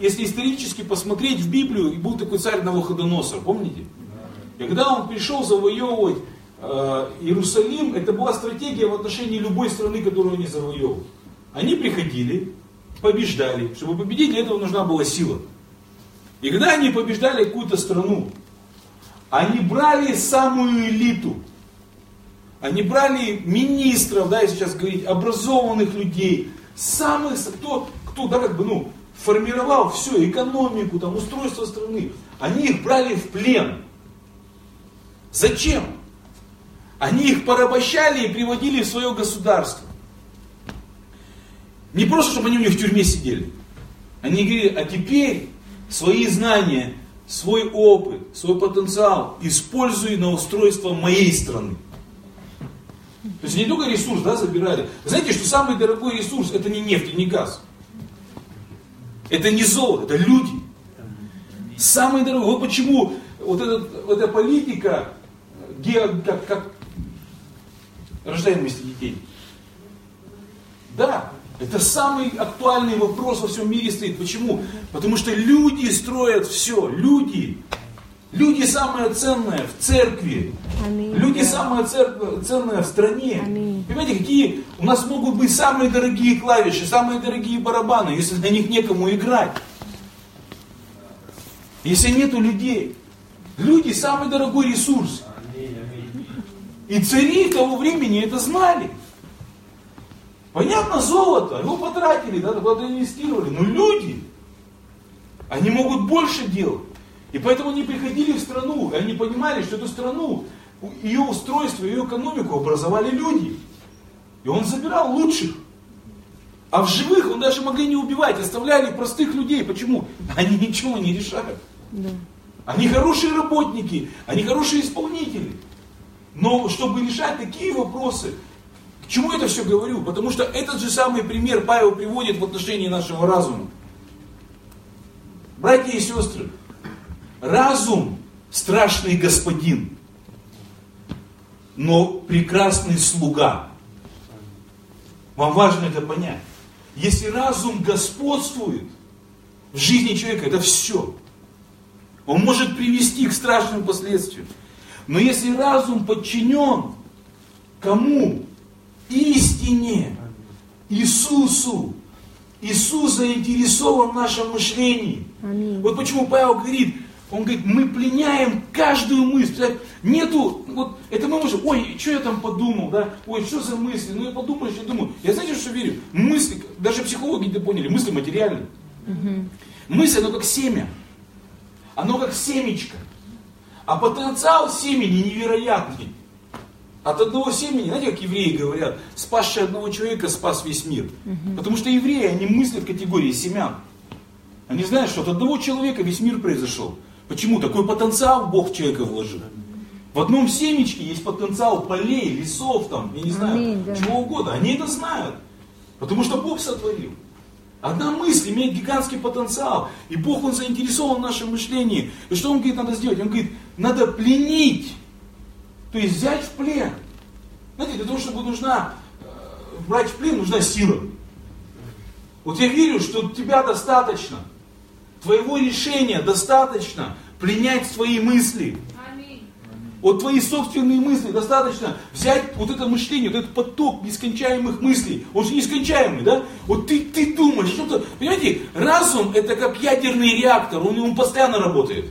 Speaker 1: если исторически посмотреть в Библию, был такой царь Навуходоносор, помните? И когда он пришел завоевывать э, Иерусалим, это была стратегия в отношении любой страны, которую они завоевывали. Они приходили, побеждали. Чтобы победить, для этого нужна была сила. И когда они побеждали какую-то страну, они брали самую элиту. Они брали министров, да, если сейчас говорить, образованных людей, самых, кто, кто, да, как бы, ну, формировал всю экономику, там, устройство страны. Они их брали в плен. Зачем? Они их порабощали и приводили в свое государство. Не просто, чтобы они у них в тюрьме сидели. Они говорили, а теперь свои знания, свой опыт, свой потенциал используй на устройство моей страны. То есть не только ресурс да, забирали. Знаете, что самый дорогой ресурс это не нефть и не газ. Это не золото, это люди. Самый дорогой. Вот почему вот, этот, вот эта политика, ге, как, как рождаемости детей. Да, это самый актуальный вопрос во всем мире стоит. Почему? Потому что люди строят все. Люди. Люди самое ценное в церкви.
Speaker 2: Аминь.
Speaker 1: Люди самое цер- ценное в стране.
Speaker 2: Аминь.
Speaker 1: Понимаете, какие у нас могут быть самые дорогие клавиши, самые дорогие барабаны, если на них некому играть. Если нету людей. Люди самый дорогой ресурс. И цари того времени это знали. Понятно, золото, его потратили, да, куда-то инвестировали, но люди, они могут больше делать. И поэтому они приходили в страну, и они понимали, что эту страну, ее устройство, ее экономику образовали люди. И он забирал лучших. А в живых он даже могли не убивать, оставляли простых людей. Почему? Они ничего не решают.
Speaker 2: Да.
Speaker 1: Они хорошие работники, они хорошие исполнители. Но чтобы решать такие вопросы, к чему я это все говорю? Потому что этот же самый пример Павел приводит в отношении нашего разума. Братья и сестры, разум страшный господин, но прекрасный слуга. Вам важно это понять. Если разум господствует в жизни человека, это все. Он может привести к страшным последствиям. Но если разум подчинен кому? Истине, Иисусу. Иисус заинтересован в нашем мышлении.
Speaker 2: Аминь.
Speaker 1: Вот почему Павел говорит, он говорит, мы пленяем каждую мысль. Нету, вот это мы можем, ой, что я там подумал, да, ой, что за мысли, ну я подумаешь, я думаю. Я знаете, что верю? Мысли, даже психологи это поняли, мысли материальны. Мысль, оно как семя. Оно как семечко. А потенциал семени невероятный. От одного семени, знаете, как евреи говорят, спасший одного человека спас весь мир. Потому что евреи, они мыслят в категории семян. Они знают, что от одного человека весь мир произошел. Почему? Такой потенциал Бог в человека вложил. В одном семечке есть потенциал полей, лесов, там, я не знаю,
Speaker 2: Аминь, да.
Speaker 1: чего угодно. Они это знают. Потому что Бог сотворил. Одна мысль имеет гигантский потенциал. И Бог, Он заинтересован в нашем мышлении. И что Он говорит, надо сделать? Он говорит, надо пленить. То есть взять в плен. Знаете, для того, чтобы нужна, э, брать в плен, нужна сила. Вот я верю, что тебя достаточно. Твоего решения достаточно пленять свои мысли. Вот твои собственные мысли достаточно взять вот это мышление, вот этот поток нескончаемых мыслей. Он же нескончаемый, да? Вот ты, ты думаешь, что-то... Понимаете, разум это как ядерный реактор, он, он постоянно работает.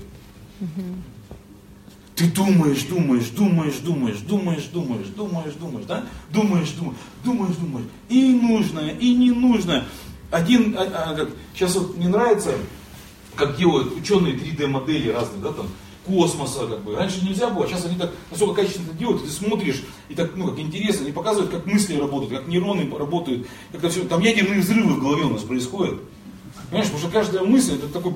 Speaker 1: Ты думаешь, думаешь, думаешь, думаешь, думаешь, думаешь, думаешь, думаешь, да? Думаешь, думаешь, думаешь, думаешь. И нужное, и ненужное. Один, а, а, сейчас вот мне нравится, как делают ученые 3D модели разные, да, там, космоса, как бы. Раньше нельзя было, сейчас они так настолько качественно это делают, ты смотришь, и так, ну, как интересно, они показывают, как мысли работают, как нейроны работают, как это все, там ядерные взрывы в голове у нас происходят. Понимаешь, потому что каждая мысль, это такой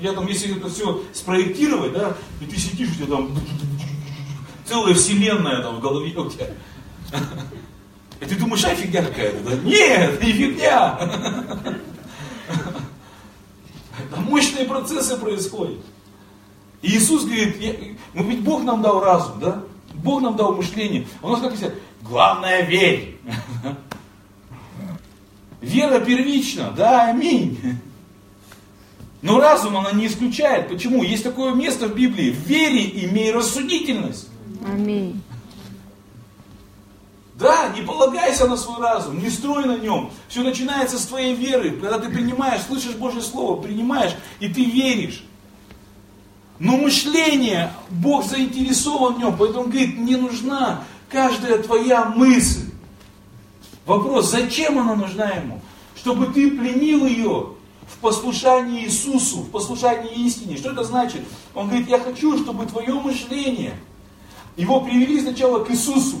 Speaker 1: тебя там, если это все спроектировать, да, и ты сидишь, у тебя там целая вселенная там в голове у тебя. И ты думаешь, а фигня какая-то, да? Нет, не фигня. Там мощные процессы происходят. И Иисус говорит, я- ну ведь Бог нам дал разум, да? Бог нам дал мышление. У нас как говорят, главное верь. Вера первична, да, аминь. Но разум она не исключает. Почему? Есть такое место в Библии. В вере имей рассудительность.
Speaker 2: Аминь.
Speaker 1: Да, не полагайся на свой разум, не строй на нем. Все начинается с твоей веры. Когда ты принимаешь, слышишь Божье Слово, принимаешь, и ты веришь. Но мышление, Бог заинтересован в нем, поэтому он говорит, не нужна каждая твоя мысль. Вопрос, зачем она нужна ему? Чтобы ты пленил ее в послушании Иисусу, в послушании истине. Что это значит? Он говорит, я хочу, чтобы твое мышление, его привели сначала к Иисусу,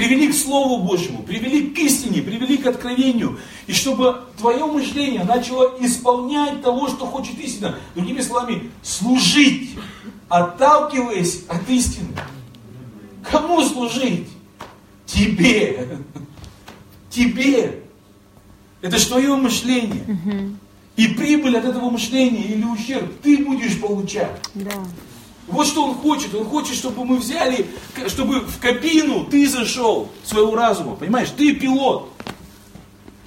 Speaker 1: привели к Слову Божьему, привели к истине, привели к откровению. И чтобы твое мышление начало исполнять того, что хочет истина. Другими словами, служить, отталкиваясь от истины. Кому служить? Тебе. Тебе. Это же твое мышление. И прибыль от этого мышления или ущерб ты будешь получать.
Speaker 2: Да.
Speaker 1: Вот что он хочет. Он хочет, чтобы мы взяли, к- чтобы в кабину ты зашел своего разума. Понимаешь, ты пилот.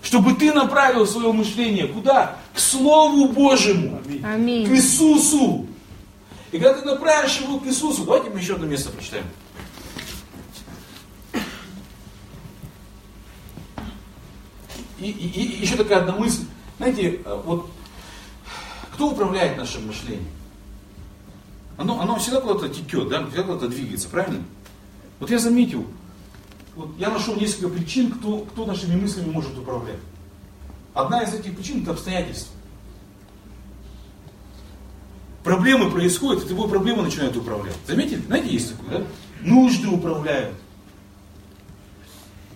Speaker 1: Чтобы ты направил свое мышление куда? К Слову Божьему. К
Speaker 2: Аминь.
Speaker 1: Иисусу. И когда ты направишь его к Иисусу, давайте мы еще одно место прочитаем. И, и- и еще такая одна мысль. Знаете, э, вот кто управляет нашим мышлением? Оно, оно всегда куда-то текет, да? всегда куда-то двигается, правильно? Вот я заметил, вот я нашел несколько причин, кто, кто нашими мыслями может управлять. Одна из этих причин это обстоятельства. Проблемы происходят, и тобой проблемы начинают управлять. Заметили? Знаете, есть такое, да? Нужды управляют.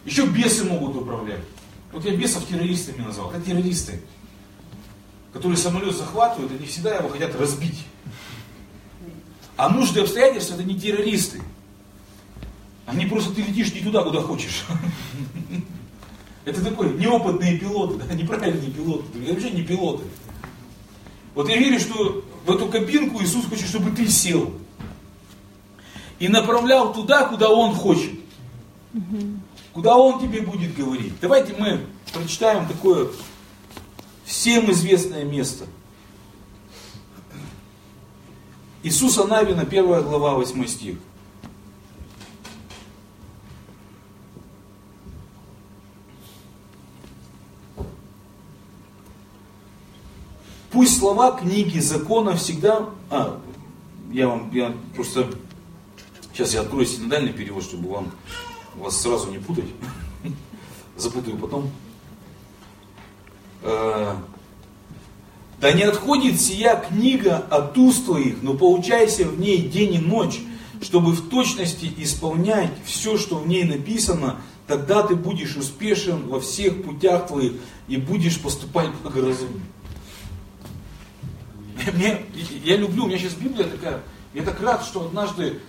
Speaker 1: Еще бесы могут управлять. Вот я бесов террористами назвал. Это террористы, которые самолет захватывают, они всегда его хотят разбить. А нужды обстоятельства это не террористы. Они просто ты летишь не туда, куда хочешь. Это такой неопытные пилоты, да, неправильные пилоты, это вообще не пилоты. Вот я верю, что в эту кабинку Иисус хочет, чтобы ты сел. И направлял туда, куда Он хочет. Куда Он тебе будет говорить. Давайте мы прочитаем такое всем известное место. Иисуса Навина, 1 глава, 8 стих. Пусть слова книги закона всегда... А, я вам, я просто... Сейчас я открою синодальный перевод, чтобы вам вас сразу не путать. Запутаю потом. Да не отходит сия книга от уст твоих, но поучайся в ней день и ночь, чтобы в точности исполнять все, что в ней написано, тогда ты будешь успешен во всех путях твоих и будешь поступать благоразумно. Мне, я люблю, у меня сейчас Библия такая, я так рад, что однажды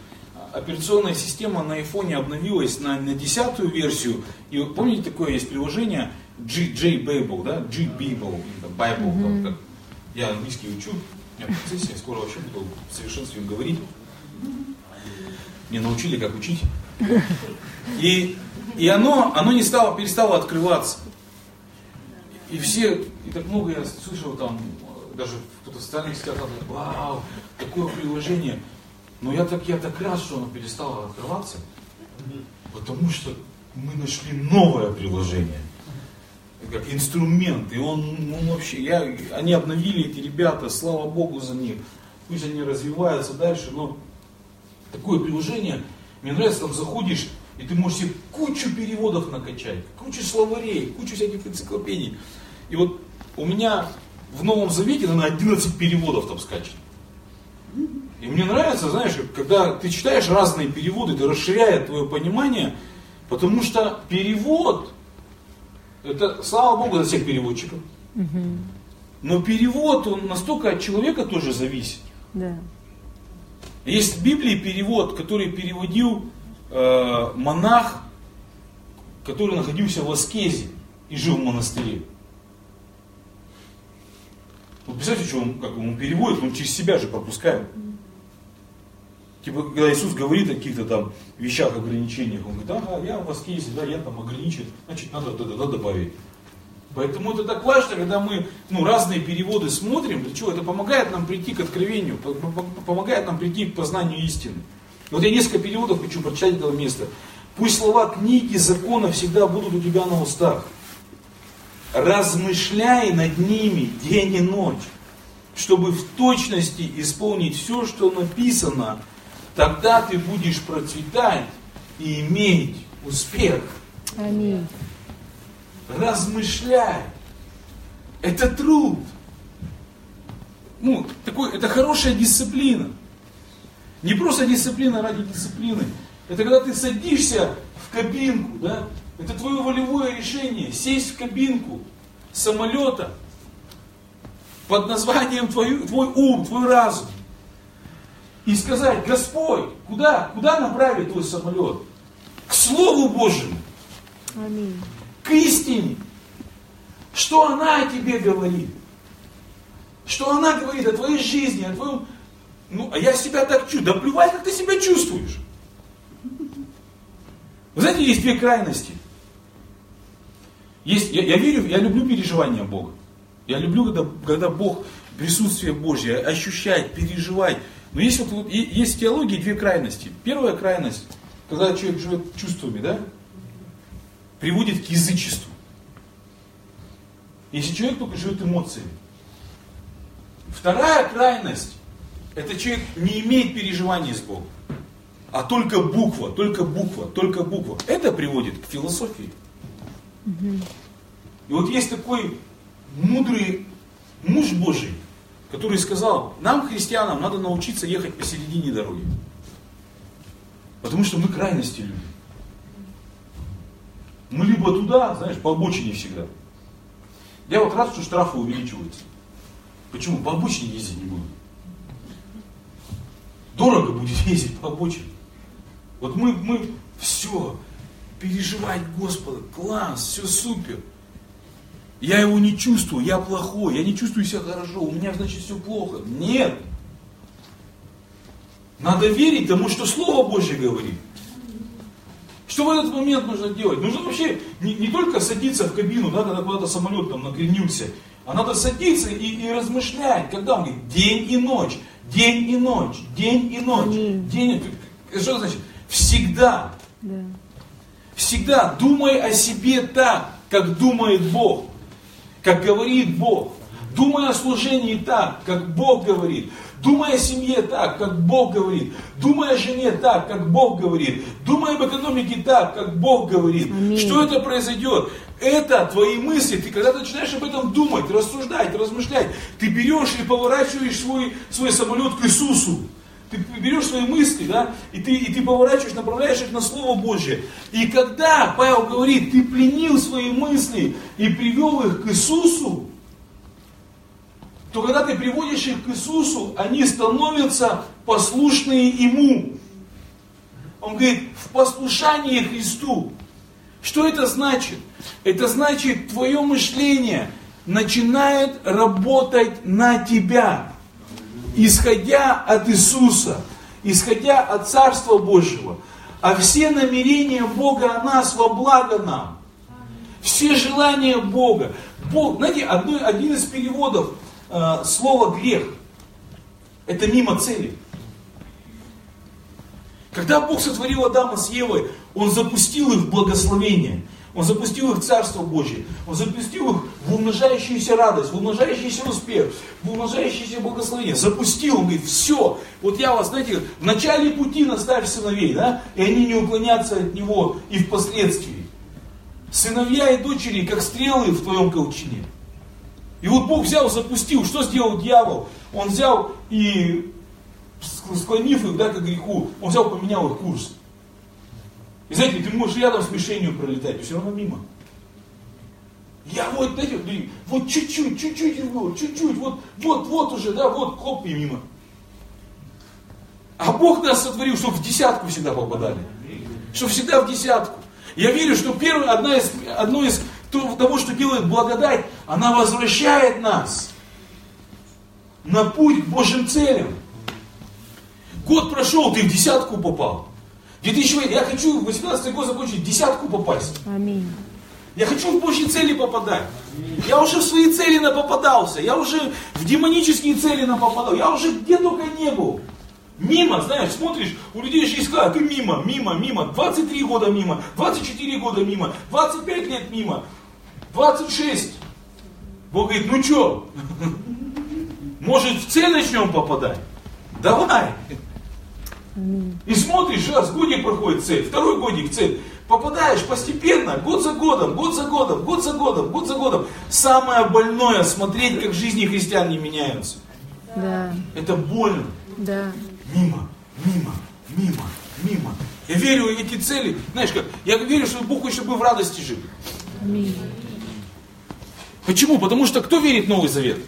Speaker 1: операционная система на айфоне обновилась на, на десятую версию. И вот помните, такое есть приложение G, J Bible, да? G Bible, Bible, mm-hmm. как, я английский учу, я в процессе, скоро вообще буду в совершенстве говорить. Мне научили, как учить. И, и оно, оно не стало, перестало открываться. И все, и так много я слышал там, даже кто-то в социальных сетях, вау, такое приложение. Но я так, я так рад, что оно перестало открываться, потому что мы нашли новое приложение как инструмент, и он, он вообще, я, они обновили эти ребята, слава Богу за них, пусть они развиваются дальше, но такое приложение, мне нравится, там заходишь, и ты можешь себе кучу переводов накачать, кучу словарей, кучу всяких энциклопедий. И вот у меня в Новом Завете, наверное, 11 переводов там скачано. И мне нравится, знаешь, когда ты читаешь разные переводы, это расширяет твое понимание, потому что перевод, это слава Богу за всех переводчиков. Но перевод, он настолько от человека тоже зависит.
Speaker 2: Да.
Speaker 1: Есть в Библии перевод, который переводил э, монах, который находился в аскезе и жил в монастыре. Вот представьте, что он, как ему переводит, он через себя же пропускает. Типа, когда Иисус говорит о каких-то там вещах, ограничениях, он говорит, ага, я в аскезе, да, я там ограничен, значит, надо, надо, надо добавить. Поэтому это так важно, когда мы ну, разные переводы смотрим, для чего? Это помогает нам прийти к откровению, помогает нам прийти к познанию истины. Вот я несколько переводов хочу прочитать этого места. Пусть слова книги закона всегда будут у тебя на устах размышляй над ними день и ночь, чтобы в точности исполнить все, что написано, тогда ты будешь процветать и иметь успех.
Speaker 2: Аминь.
Speaker 1: Размышляй. Это труд. Ну, такой, это хорошая дисциплина. Не просто дисциплина ради дисциплины. Это когда ты садишься в кабинку, да, это твое волевое решение, сесть в кабинку самолета под названием твой, твой ум, твой разум. И сказать, Господь, куда, куда направить твой самолет? К Слову Божьему.
Speaker 2: Аминь.
Speaker 1: К истине. Что она о тебе говорит? Что она говорит о твоей жизни, о твоем... Ну, а я себя так чувствую. Да плевать, как ты себя чувствуешь. Вы знаете, есть две крайности. Есть, я, я верю, я люблю переживания Бога. Я люблю, когда, когда Бог, присутствие Божье, ощущать, переживать. Но есть, вот, есть в теологии две крайности. Первая крайность, когда человек живет чувствами, да, приводит к язычеству. Если человек только живет эмоциями. Вторая крайность, это человек не имеет переживаний с Богом, а только буква, только буква, только буква. Это приводит к философии. И вот есть такой мудрый муж Божий, который сказал, нам, христианам, надо научиться ехать посередине дороги. Потому что мы крайности любим. Мы либо туда, знаешь, по обочине всегда. Я вот рад, что штрафы увеличиваются. Почему? По обочине ездить не буду. Дорого будет ездить по обочине. Вот мы, мы все, переживать Господа, класс, все супер. Я его не чувствую, я плохой, я не чувствую себя хорошо, у меня, значит, все плохо. Нет. Надо верить тому, что Слово Божье говорит. Что в этот момент нужно делать? Нужно вообще не, не только садиться в кабину, да, когда куда-то самолет там накренился, а надо садиться и, и размышлять, когда он говорит день и ночь, день и ночь, день и ночь,
Speaker 2: Аминь.
Speaker 1: день и... Что значит? Всегда,
Speaker 2: Да.
Speaker 1: всегда думай о себе так, как думает Бог, как говорит Бог. Думай о служении так, как Бог говорит. Думай о семье так, как Бог говорит. Думай о жене так, как Бог говорит. Думай об экономике так, как Бог говорит.
Speaker 2: Аминь.
Speaker 1: Что это произойдет? Это твои мысли. Ты когда ты начинаешь об этом думать, рассуждать, размышлять, ты берешь и поворачиваешь свой, свой самолет к Иисусу. Ты берешь свои мысли, да, и ты, и ты поворачиваешь, направляешь их на Слово Божье. И когда Павел говорит, ты пленил свои мысли и привел их к Иисусу, то когда ты приводишь их к Иисусу, они становятся послушные Ему. Он говорит, в послушании Христу. Что это значит? Это значит, твое мышление начинает работать на тебя, исходя от Иисуса, исходя от Царства Божьего. А все намерения Бога о нас во благо нам. Все желания Бога. Бог, знаете, одно, один из переводов э, слова грех, это мимо цели. Когда Бог сотворил Адама с Евой, Он запустил их в благословение. Он запустил их в Царство Божье. Он запустил их в умножающуюся радость, в умножающийся успех, в умножающееся благословение. Запустил, он говорит, все, вот я вас, знаете, в начале пути наставь сыновей, да, и они не уклонятся от него и впоследствии. Сыновья и дочери, как стрелы в твоем колчине. И вот Бог взял, запустил. Что сделал дьявол? Он взял и, склонив их да, к греху, он взял, поменял их курс. И знаете, ты можешь рядом с мишенью пролетать, и все равно мимо. Я вот, знаете, вот, чуть-чуть, чуть-чуть, вот, чуть-чуть, вот, вот, вот уже, да, вот, хоп, и мимо. А Бог нас сотворил, чтобы в десятку всегда попадали. Чтобы всегда в десятку. Я верю, что первое, одна из, одно из то- того, что делает благодать, она возвращает нас на путь к Божьим целям. Год прошел, ты в десятку попал. 2008, я хочу в 18 год закончить, десятку попасть.
Speaker 2: Аминь.
Speaker 1: Я хочу в Божьи цели попадать. Я уже в свои цели напопадался. Я уже в демонические цели напопадал. Я уже где только не был. Мимо, знаешь, смотришь, у людей же есть как, мимо, мимо, мимо. 23 года мимо, 24 года мимо, 25 лет мимо, 26. Бог говорит, ну что, может в цель начнем попадать? Давай. И смотришь, раз, годик проходит цель, второй годик цель. Попадаешь постепенно, год за годом, год за годом, год за годом, год за годом. Самое больное смотреть, как жизни христиан не меняются.
Speaker 2: Да.
Speaker 1: Это больно.
Speaker 2: Да.
Speaker 1: Мимо, мимо, мимо, мимо. Я верю в эти цели. Знаешь как, я верю, что Бог хочет, чтобы мы в радости жили.
Speaker 2: Аминь.
Speaker 1: Почему? Потому что кто верит в Новый Завет?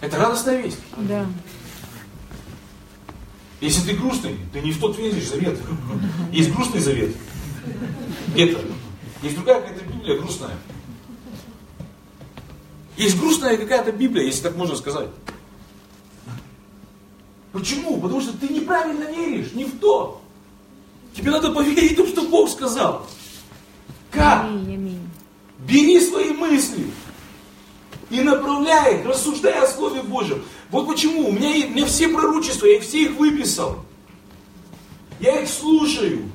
Speaker 1: Это радостная весть.
Speaker 2: Да.
Speaker 1: Если ты грустный, ты не в тот веришь завет. Есть грустный завет. Где-то. Есть другая какая-то Библия грустная. Есть грустная какая-то Библия, если так можно сказать. Почему? Потому что ты неправильно веришь, не в то. Тебе надо поверить в то, что Бог сказал. Как?
Speaker 2: Аминь. Аминь.
Speaker 1: Бери свои мысли и направляй их, рассуждая о Слове Божьем. Вот почему у меня, у меня все пророчества, я все их выписал. Я их слушаю.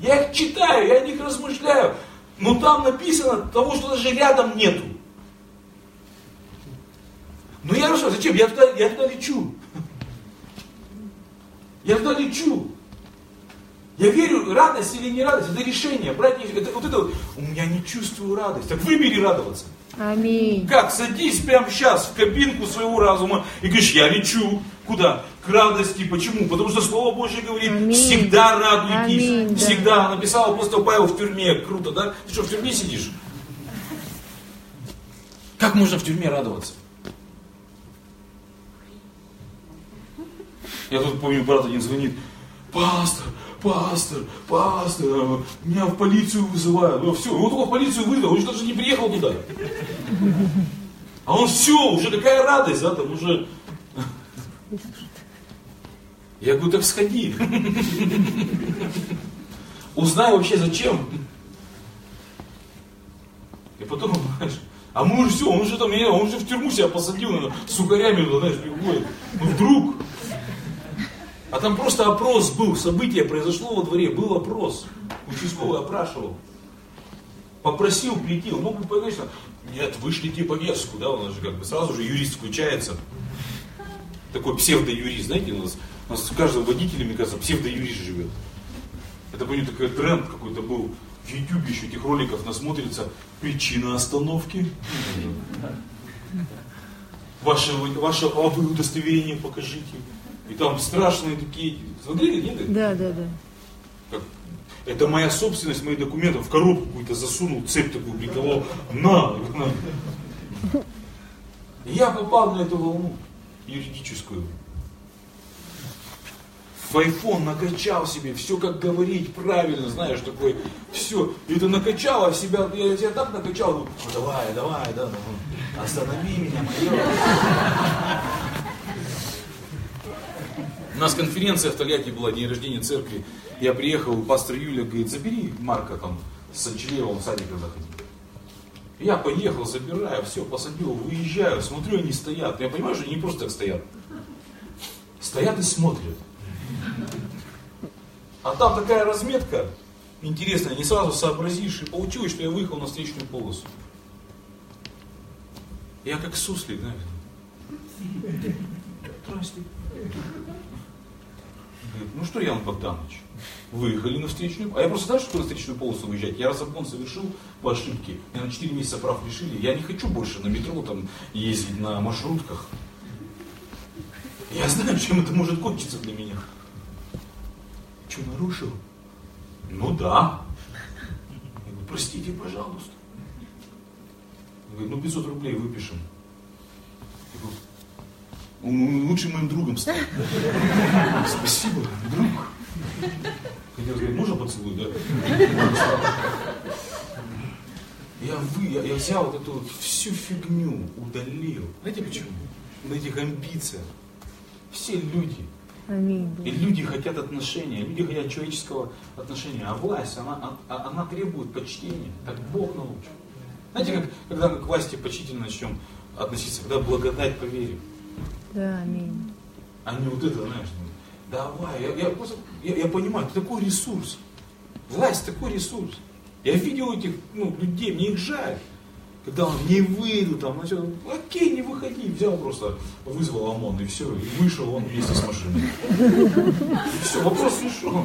Speaker 1: Я их читаю, я о них размышляю. Но там написано того, что даже рядом нету. Но я рассуждаю, зачем? Я туда, я туда лечу. Я туда лечу. Я верю, радость или не радость, это решение. Брать не- это, вот это вот, у меня не чувствую радость. Так выбери радоваться.
Speaker 2: Аминь.
Speaker 1: Как? Садись прямо сейчас в кабинку своего разума и говоришь, я лечу. Куда? К радости. Почему? Потому что Слово Божье говорит,
Speaker 2: Аминь.
Speaker 1: всегда радуйтесь.
Speaker 2: Аминь, да.
Speaker 1: всегда. Написал апостол Павел в тюрьме. Круто, да? Ты что, в тюрьме сидишь? Как можно в тюрьме радоваться? Я тут помню, брат один звонит. Пастор, пастор, пастор, э, меня в полицию вызывают. Ну все, его только в полицию вызвал, он же даже не приехал туда. А он все, уже какая радость, да, там уже Я говорю, так сходи. Узнай вообще зачем. И потом, знаешь, а мы уже все, он уже там, он уже в тюрьму себя посадил, наверное, с сухарями, знаешь, приходит. Ну вдруг. А там просто опрос был, событие произошло во дворе, был опрос. Участковый опрашивал. Попросил прийти, он мог бы, конечно, нет, вышлите повестку, да, у нас же как бы сразу же юрист включается. Такой псевдоюрист, знаете, у нас, у нас каждый водитель, мне кажется, псевдоюрист живет. Это, помню, такой тренд какой-то был в YouTube еще этих роликов насмотрится. Причина остановки. Ваше, ваше а вы удостоверение покажите. И там страшные такие. Смотрели, нет?
Speaker 2: Да, да, да.
Speaker 1: Как, это моя собственность, мои документы. В коробку какую-то засунул, цепь такую приковал. На! на. Я попал на эту волну юридическую. В iPhone накачал себе, все как говорить правильно, знаешь, такой, все. И ты накачал себя, я себя так накачал, ну, давай, давай, да, ну, останови меня, майор. Нас конференция в Тольятти была, день рождения церкви. Я приехал, пастор Юля говорит, забери Марка там с Анчелеевым в садик заходи. Я поехал, забираю, все, посадил, выезжаю, смотрю, они стоят. Я понимаю, что они не просто так стоят. Стоят и смотрят. А там такая разметка интересная, не сразу сообразишь. И получилось, что я выехал на встречную полосу. Я как суслик, знаете. Здрасте. Говорит, ну что, Ян Богданович, выехали на встречную, а я просто знаю, что на встречную полосу выезжать. Я разобон совершил по ошибке, меня на 4 месяца прав лишили, я не хочу больше на метро там ездить на маршрутках. Я знаю, чем это может кончиться для меня. Что, нарушил? Ну да. Я говорю, простите, пожалуйста. Он говорит, ну 500 рублей выпишем. Он лучше моим другом стал. Спасибо, друг. Хотел сказать, можно поцелуй, да? Я, вы, я, я взял вот эту вот всю фигню, удалил. Знаете почему? На этих амбициях. Все люди.
Speaker 2: Аминь.
Speaker 1: И люди хотят отношения, люди хотят человеческого отношения. А власть, она, а- она требует почтения. Так Бог научил. Знаете, как, когда мы к власти почтительно начнем относиться, когда благодать поверим.
Speaker 2: Да, аминь.
Speaker 1: А не вот это, знаешь, ну, давай, я, я просто, я, я понимаю, это такой ресурс. Власть такой ресурс. Я видел этих ну, людей, мне их жаль. Когда он не выйду, там, начал, окей, не выходи, взял просто, вызвал ОМОН и все, и вышел он вместе с машиной. И все, вопрос решен.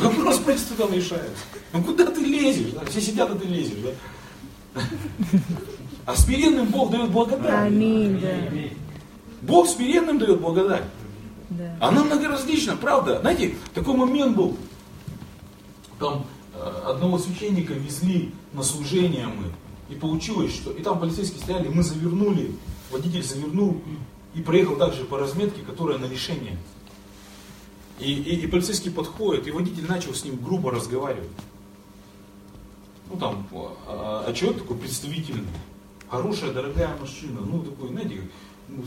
Speaker 1: Вопрос просто там решается. Ну куда ты лезешь? Да? Все сидят, а ты лезешь, да? А смиренным Бог дает благодать.
Speaker 2: Аминь, да.
Speaker 1: Бог смиренным дает благодать.
Speaker 2: Да.
Speaker 1: Она многоразлична, правда. Знаете, такой момент был. Там э, одного священника везли на служение мы. И получилось, что... И там полицейские стояли, мы завернули, водитель завернул и проехал также по разметке, которая на решение. И, и, и полицейский подходит, и водитель начал с ним грубо разговаривать. Ну там, а, а человек такой представительный, хорошая, дорогая машина, ну такой, знаете, ну,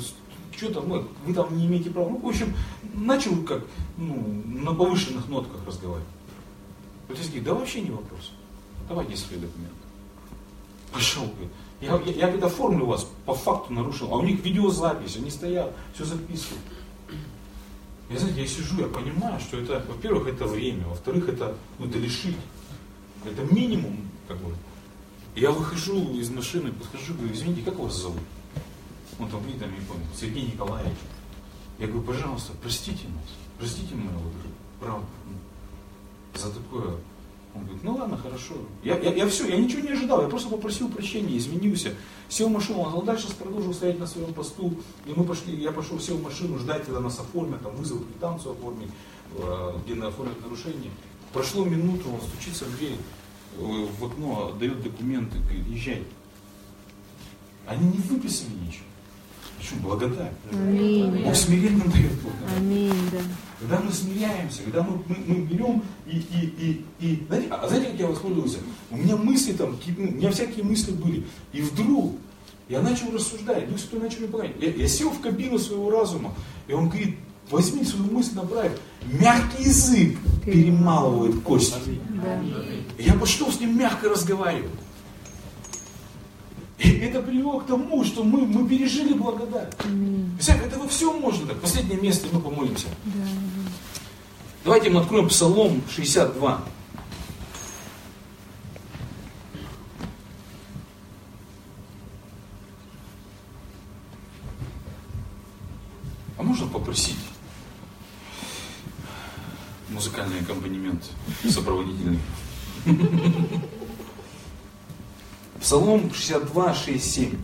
Speaker 1: что там, ну, вы там не имеете права. Ну, в общем, начал как, ну, на повышенных нотках разговаривать. Полицейский говорит, да вообще не вопрос. Давайте свои документы. Пошел, говорит. Я, я, я говорит, оформлю вас, по факту нарушил. А у них видеозапись, они стоят, все записывают. Я, знаете, я сижу, я понимаю, что это, во-первых, это время, во-вторых, это, ну, это лишить. Это минимум, как бы. Я выхожу из машины, подхожу, говорю, извините, как вас зовут? Он там видно, не помню, Сергей Николаевич. Я говорю, пожалуйста, простите нас, простите меня, вот, правда, за такое. Он говорит, ну ладно, хорошо. Я, я, я все, я ничего не ожидал, я просто попросил прощения, извинился. Сел в машину, он дальше продолжил стоять на своем посту. И мы пошли, я пошел, сел в машину, ждать, когда нас оформят, там вызов квитанцию оформить, э, где на оформят нарушение. Прошло минуту, он стучится в дверь, в окно, дает документы, говорит, езжай. Они не выписали ничего. Почему? Благодать.
Speaker 2: Аминь.
Speaker 1: Бог смиренным дает благодать.
Speaker 2: Аминь, да.
Speaker 1: Когда мы смиряемся, когда мы, мы, мы берем и, и, и, и знаете, а знаете, как я воспользовался? У меня мысли там, ну, у меня всякие мысли были. И вдруг я начал рассуждать, Дух Святой начал мне помогать. Я, я сел в кабину своего разума, и он говорит, Возьми свою мысль, направь. Мягкий язык перемалывает кости. Я пошел с ним мягко разговаривать. И это привело к тому, что мы, мы пережили благодать. Представляете, это во всем можно так. Последнее место, мы помолимся.
Speaker 2: Да.
Speaker 1: Давайте мы откроем Псалом 62. Псалом 62, 6, 7.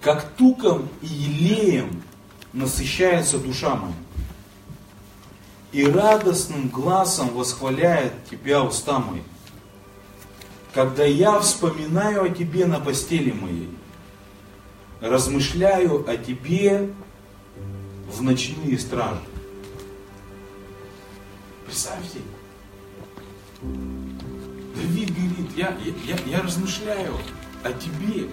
Speaker 1: Как туком и елеем насыщается душа моя, и радостным глазом восхваляет Тебя уста мои. Когда я вспоминаю о Тебе на постели моей, размышляю о Тебе в ночные стражи. Представьте, Давид говорит, я, я, я, размышляю о Тебе.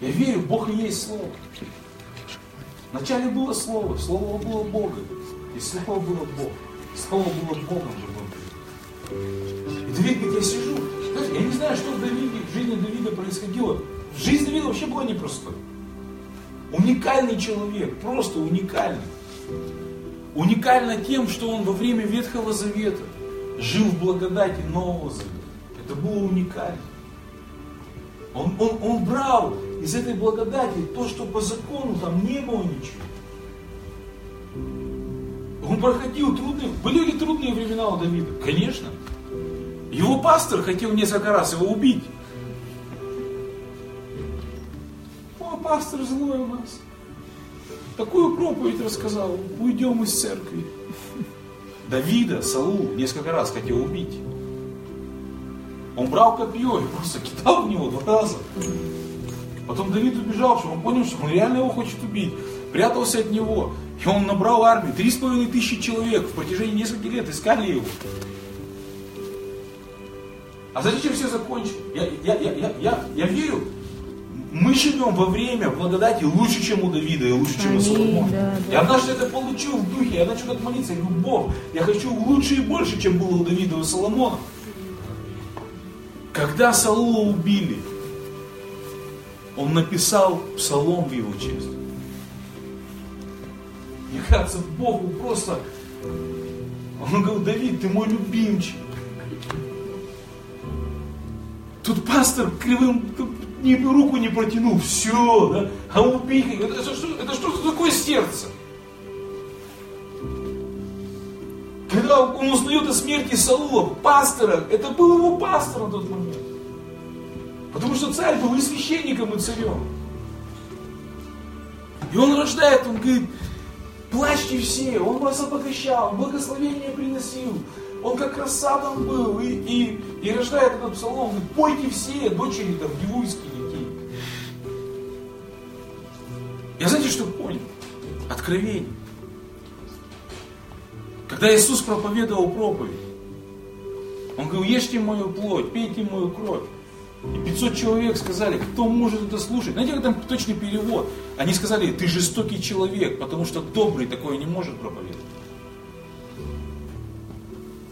Speaker 1: Я верю, Бог и есть Слово. Вначале было Слово, Слово было Богом, и Слово было Бог. Слово было Богом внутри. И Давид говорит, я сижу, я не знаю, что в, Давиде, в жизни Давида происходило. Жизнь Давида вообще была непростой. Уникальный человек, просто уникальный. Уникально тем, что он во время Ветхого Завета жил в благодати Нового Завета. Это было уникально. Он, он, он брал из этой благодати то, что по закону там не было ничего. Он проходил трудные, были ли трудные времена у Давида? Конечно. Его пастор хотел несколько раз его убить. О, пастор злой у нас. Такую проповедь рассказал, уйдем из церкви. Давида Саул несколько раз хотел убить. Он брал копье и просто кидал в него два раза. Потом Давид убежал, что он понял, что он реально его хочет убить. Прятался от него. И он набрал армию. Три с половиной тысячи человек в протяжении нескольких лет искали его. А зачем все закончилось? Я, я, я, я, я, я верю, мы живем во время благодати лучше, чем у Давида и лучше, чем у Соломона.
Speaker 2: да,
Speaker 1: Я
Speaker 2: да.
Speaker 1: однажды это получил в духе, я начал так молиться, я говорю, Бог, я хочу лучше и больше, чем было у Давида и Соломона. Когда Саула убили, он написал псалом в его честь. Мне кажется, Богу просто... Он говорил, Давид, ты мой любимчик. Тут пастор кривым тут ни руку не протянул, все, да? А убить, это, это, что, это что такое сердце? Когда он узнает о смерти Саула, пастора, это был его пастор на тот момент. Потому что царь был и священником, и царем. И он рождает, он говорит, плачьте все, он вас обогащал, благословение приносил. Он как рассадом был и, и, и рождает этот псалом, говорит, пойте все, дочери там, гевуйские Я знаете, что понял? Откровение. Когда Иисус проповедовал проповедь, Он говорил, ешьте мою плоть, пейте мою кровь. И 500 человек сказали, кто может это слушать? Знаете, как там точный перевод? Они сказали, ты жестокий человек, потому что добрый такое не может проповедовать.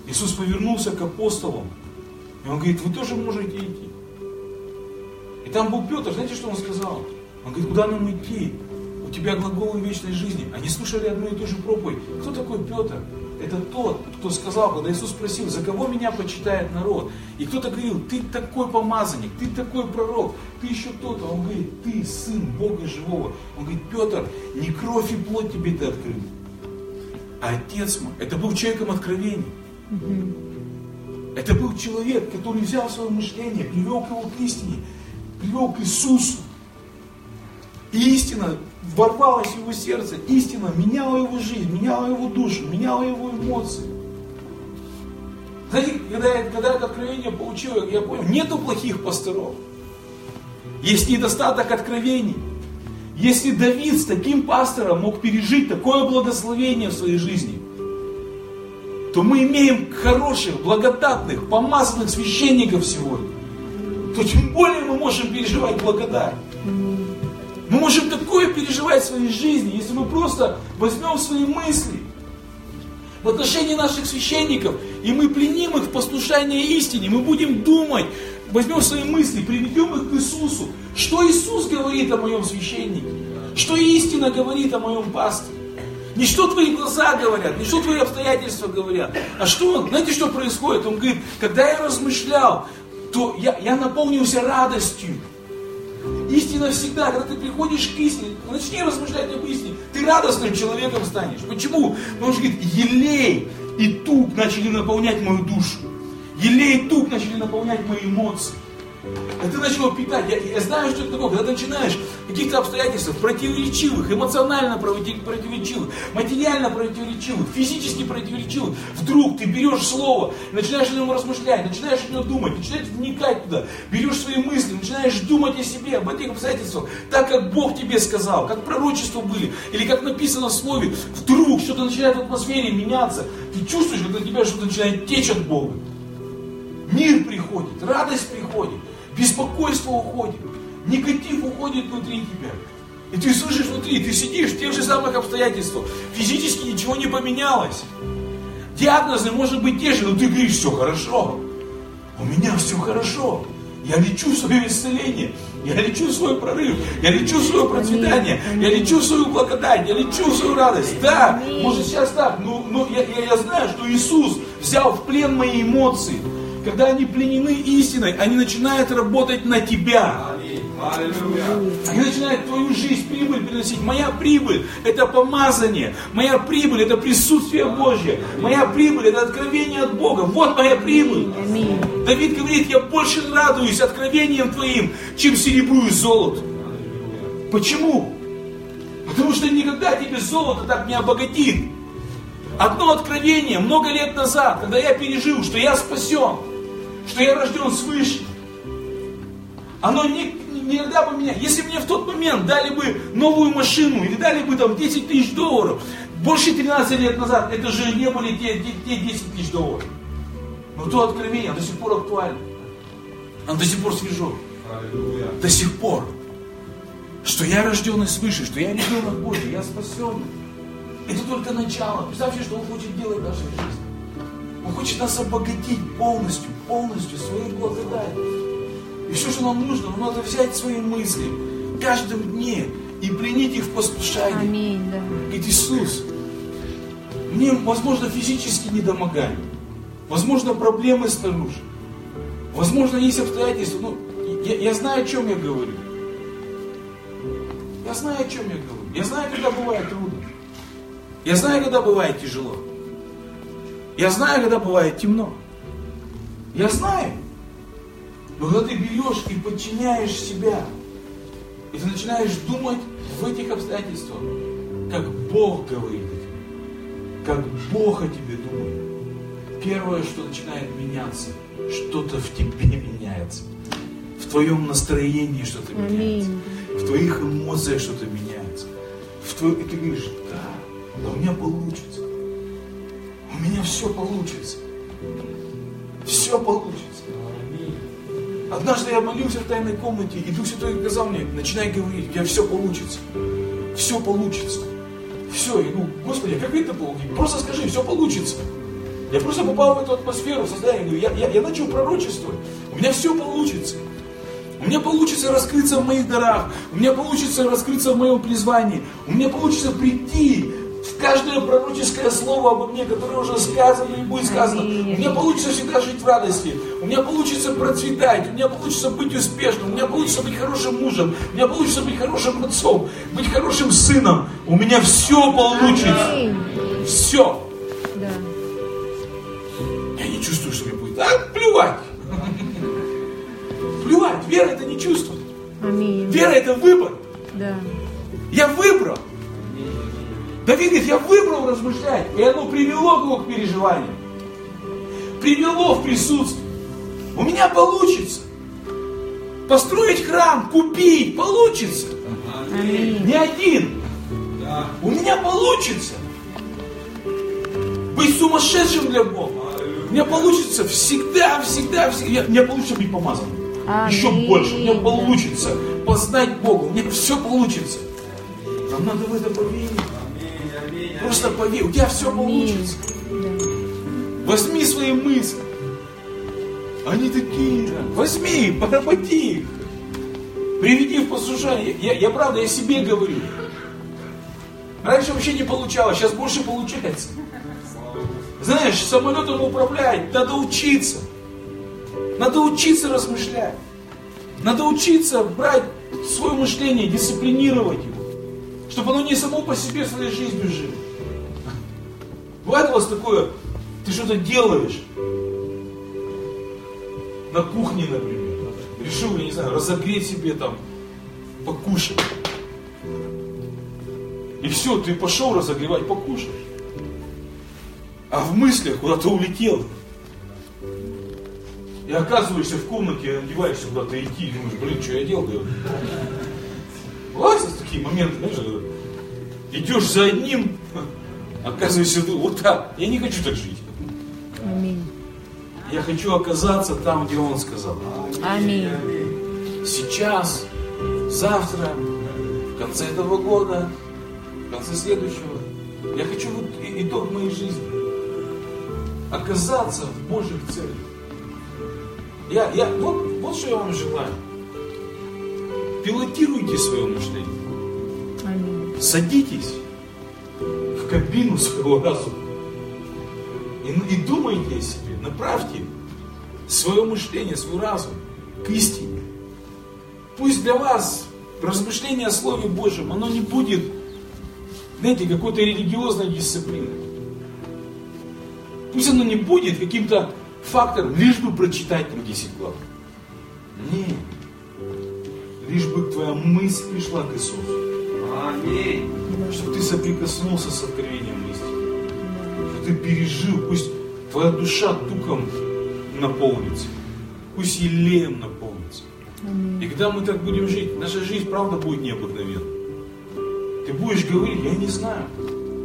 Speaker 1: Иисус повернулся к апостолам, и Он говорит, вы тоже можете идти. И там был Петр, знаете, что он сказал? Он говорит, куда нам идти? Тебя глаголы вечной жизни. Они слушали одну и ту же проповедь. Кто такой Петр? Это тот, кто сказал, когда Иисус спросил, за кого меня почитает народ? И кто-то говорил, ты такой помазанник, ты такой пророк, ты еще кто-то. Он говорит, ты сын Бога живого. Он говорит, Петр, не кровь и плоть тебе ты открыл, а Отец мой. Это был человеком откровений. Это был человек, который взял свое мышление, привел к его к истине, привел к Иисусу. Истина ворвалась в его сердце, истина меняла его жизнь, меняла его душу, меняла его эмоции. Знаете, когда я, когда это откровение получил, я понял, нету плохих пасторов. Есть недостаток откровений. Если Давид с таким пастором мог пережить такое благословение в своей жизни, то мы имеем хороших, благодатных, помазанных священников сегодня, то тем более мы можем переживать благодать. Мы можем такое переживать в своей жизни, если мы просто возьмем свои мысли в отношении наших священников, и мы пленим их в послушание истине, мы будем думать, возьмем свои мысли, приведем их к Иисусу. Что Иисус говорит о моем священнике? Что истина говорит о моем пасторе? Не что твои глаза говорят, не что твои обстоятельства говорят, а что он, знаете, что происходит? Он говорит, когда я размышлял, то я, я наполнился радостью. Истина всегда, когда ты приходишь к истине, начни размышлять об истине, ты радостным человеком станешь. Почему? Потому что, говорит, елей и тук начали наполнять мою душу. Елей и тук начали наполнять мои эмоции. Это начало питать. Я, я знаю, что это такое. Когда ты начинаешь каких-то обстоятельствах противоречивых, эмоционально противоречивых, материально противоречивых, физически противоречивых, вдруг ты берешь слово, начинаешь о нем размышлять, начинаешь о нем думать, начинаешь вникать туда, берешь свои мысли, начинаешь думать о себе, об этих обстоятельствах, так как Бог тебе сказал, как пророчества были, или как написано в слове, вдруг что-то начинает в атмосфере меняться, ты чувствуешь, когда тебя что-то начинает течь от Бога. Мир приходит, радость приходит. Беспокойство уходит, негатив уходит внутри тебя. И ты слышишь внутри, ты сидишь в тех же самых обстоятельствах. Физически ничего не поменялось. Диагнозы может быть те же, но ты говоришь, все хорошо. У меня все хорошо. Я лечу в свое исцеление. Я лечу в свой прорыв. Я лечу в свое процветание. Я лечу в свою благодать. Я лечу в свою радость. Да, может сейчас так, но, но я, я, я знаю, что Иисус взял в плен мои эмоции когда они пленены истиной, они начинают работать на тебя. Они начинают твою жизнь, прибыль приносить. Моя прибыль – это помазание. Моя прибыль – это присутствие Божье. Моя прибыль – это откровение от Бога. Вот моя прибыль. Давид говорит, я больше радуюсь откровением твоим, чем серебру и золото. Почему? Потому что никогда тебе золото так не обогатит. Одно откровение много лет назад, когда я пережил, что я спасен, что я рожден свыше. Оно не, никогда бы меня, если мне в тот момент дали бы новую машину или дали бы там 10 тысяч долларов, больше 13 лет назад, это же не были те, те, те 10 тысяч долларов. Но то откровение до сих пор актуально. Оно до сих пор свежо. До сих пор. Что я рожденный свыше, что я ребенок Божий, я спасен. Это только начало. Представьте, что Он хочет делать в нашей жизни. Он хочет нас обогатить полностью, полностью своей благодатью. И все, что нам нужно, нам надо взять свои мысли каждым дне и принять их в послушание.
Speaker 2: Аминь, да.
Speaker 1: Говорит, Иисус, мне, возможно, физически не домогали. Возможно, проблемы снаружи. Возможно, есть обстоятельства. Но я, я знаю, о чем я говорю. Я знаю, о чем я говорю. Я знаю, когда бывает трудно. Я знаю, когда бывает тяжело. Я знаю, когда бывает темно. Я знаю. Но когда ты берешь и подчиняешь себя, и ты начинаешь думать в этих обстоятельствах, как Бог говорит о тебе, как Бог о тебе думает, первое, что начинает меняться, что-то в тебе меняется. В твоем настроении что-то меняется. В твоих эмоциях что-то меняется. В твой... И ты говоришь, да, да у меня получится. У меня все получится. Все получится. Однажды я молился в тайной комнате, и Дух Святой сказал мне, начинай говорить, у тебя все получится. Все получится. Все, и ну, Господи, как это было? Просто скажи, все получится. Я просто попал в эту атмосферу, в состояние, я, я, я начал пророчествовать. У меня все получится. У меня получится раскрыться в моих дарах. У меня получится раскрыться в моем призвании. У меня получится прийти каждое пророческое слово обо мне, которое уже сказано и будет сказано. У меня получится всегда жить в радости. У меня получится процветать. У меня получится быть успешным. У меня получится быть хорошим мужем. У меня получится быть хорошим отцом. Быть хорошим сыном. У меня все получится. Все. Я не чувствую, что мне будет. А, плевать. Плевать. Вера это не чувство. Вера это выбор.
Speaker 2: Да.
Speaker 1: Я выбрал. Давид говорит, я выбрал размышлять, и оно привело его к переживанию. Привело в присутствие. У меня получится. Построить храм, купить, получится.
Speaker 2: Аминь.
Speaker 1: Не один. У меня получится. Быть сумасшедшим для Бога. У меня получится всегда, всегда, всегда. У меня получится быть помазанным. еще
Speaker 2: Аминь.
Speaker 1: больше, у меня получится познать Бога, у меня все получится. Нам надо в это поверить. Просто поверь, у тебя все получится. Возьми свои мысли. Они такие же. Возьми, поработи их. Приведи в послушание. Я, я правда, я себе говорю. Раньше вообще не получалось, сейчас больше получается. Знаешь, самолетом управлять надо учиться. Надо учиться размышлять. Надо учиться брать свое мышление, дисциплинировать его. Чтобы оно не само по себе своей жизнью жило. Бывает у вас такое, ты что-то делаешь, на кухне, например, решил, я не знаю, разогреть себе там, покушать. И все, ты пошел разогревать, покушать. А в мыслях куда-то улетел. И оказываешься в комнате, одеваешься куда-то идти, думаешь, блин, что я делаю? Бывают такие моменты, знаешь, когда идешь за одним, оказываешься ты вот так. Я не хочу так жить.
Speaker 2: Аминь.
Speaker 1: Я хочу оказаться там, где он сказал.
Speaker 2: Аминь.
Speaker 1: Сейчас, завтра, в конце этого года, в конце следующего. Я хочу вот итог моей жизни. Оказаться в Божьих целях. Я, я, вот, вот что я вам желаю. Пилотируйте свое мышление.
Speaker 2: Аминь.
Speaker 1: Садитесь кабину своего разума и, и думайте о себе, направьте свое мышление, свой разум к истине. Пусть для вас размышление о Слове Божьем, оно не будет, знаете, какой-то религиозной дисциплиной. Пусть оно не будет каким-то фактором, лишь бы прочитать там 10 глав. Нет. Лишь бы твоя мысль пришла к Иисусу
Speaker 3: Аминь.
Speaker 1: Чтобы ты соприкоснулся с откровением истины. Чтобы ты пережил, пусть твоя душа духом наполнится. Пусть елеем наполнится. И когда мы так будем жить, наша жизнь правда будет необыкновенной. Ты будешь говорить, я не знаю,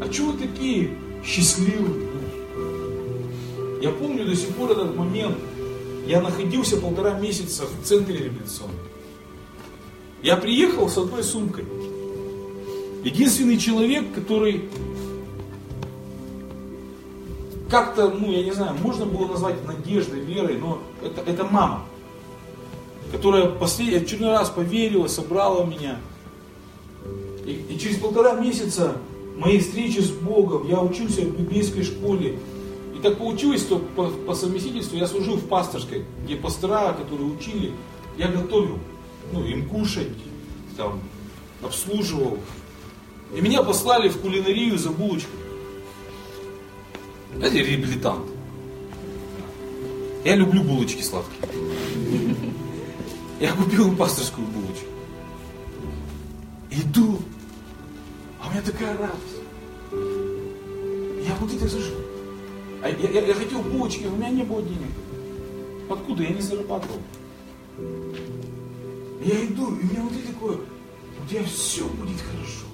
Speaker 1: а чего вы такие счастливые? Я помню до сих пор этот момент. Я находился полтора месяца в центре реабилитационном. Я приехал с одной сумкой. Единственный человек, который как-то, ну, я не знаю, можно было назвать надеждой, верой, но это, это мама, которая последний, очередной раз поверила, собрала меня. И, и через полтора месяца моей встречи с Богом, я учился в библейской школе. И так получилось, что по, по совместительству я служил в пасторской, где пастора, которые учили, я готовил, ну, им кушать, там, обслуживал. И меня послали в кулинарию за булочкой. Это реабилитант. Я люблю булочки сладкие. Я купил пасторскую булочку. Иду, а у меня такая радость. Я внутри так слышу. А я, я- я хотел булочки, у меня не было денег. Откуда? Я не зарабатывал. Я иду, и у меня внутри такое, у тебя все будет хорошо.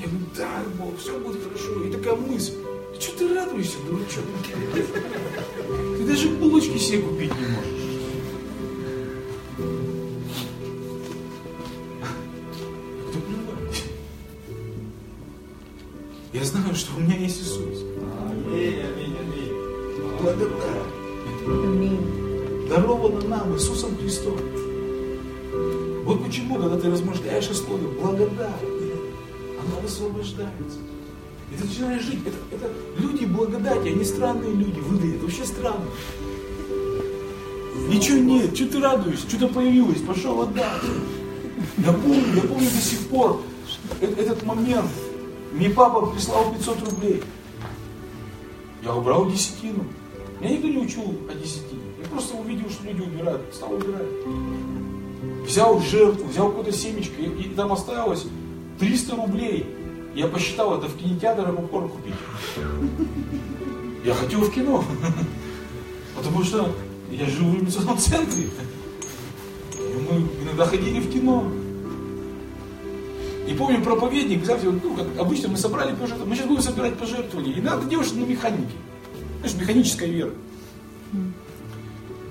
Speaker 1: Я говорю, да, Бог, все будет хорошо. И такая мысль, что ты радуешься, дурачок? Ты даже булочки себе купить не можешь. Я знаю, что у меня есть Иисус.
Speaker 3: Аминь, аминь, аминь.
Speaker 1: Благодать.
Speaker 2: Аминь.
Speaker 1: даровано нам Иисусом Христом. Вот почему, когда ты размышляешь о Слове, благодать, она высвобождается. И ты начинаешь жить. Это, это люди благодати, они странные люди, выглядят вообще странно. Ничего нет, что ты радуешься, что-то появилось, пошел отдать. Я помню, я помню до сих пор э- этот момент. Мне папа прислал 500 рублей. Я убрал десятину. Меня никто не учил о десятине. Я просто увидел, что люди убирают, стал убирать. Взял жертву, взял какое-то семечко, и, и там осталось 300 рублей. Я посчитал, это в кинотеатр и попкорн купить. Я хотел в кино. Потому что я живу в революционном центре. И мы иногда ходили в кино. И помню, проповедник, вот, ну, как обычно мы собрали пожертвования, мы сейчас будем собирать пожертвования. И надо делать на механике. Знаешь, механическая вера.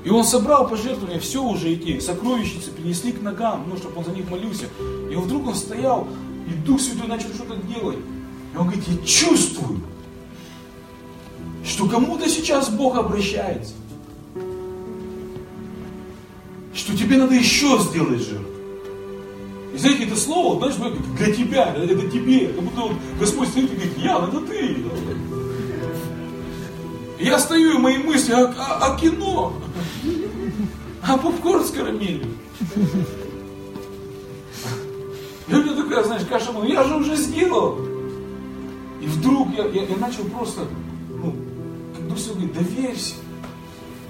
Speaker 1: И он собрал пожертвования, все уже эти сокровищницы принесли к ногам, ну, чтобы он за них молился. И вдруг он стоял, и Дух Святой начал что-то делать. И он говорит, я чувствую, что кому-то сейчас Бог обращается. Что тебе надо еще сделать жертву. И знаете, это слово, знаешь, для тебя, это тебе. Как будто вот Господь стоит и говорит, Ян, это ты. Я стою, и мои мысли, а, а- а кино? А попкорн с карамелью? Меня такая, знаешь, каша, ну я же уже сделал. И вдруг я, я, я начал просто, ну, как Дух Святой говорит, доверься,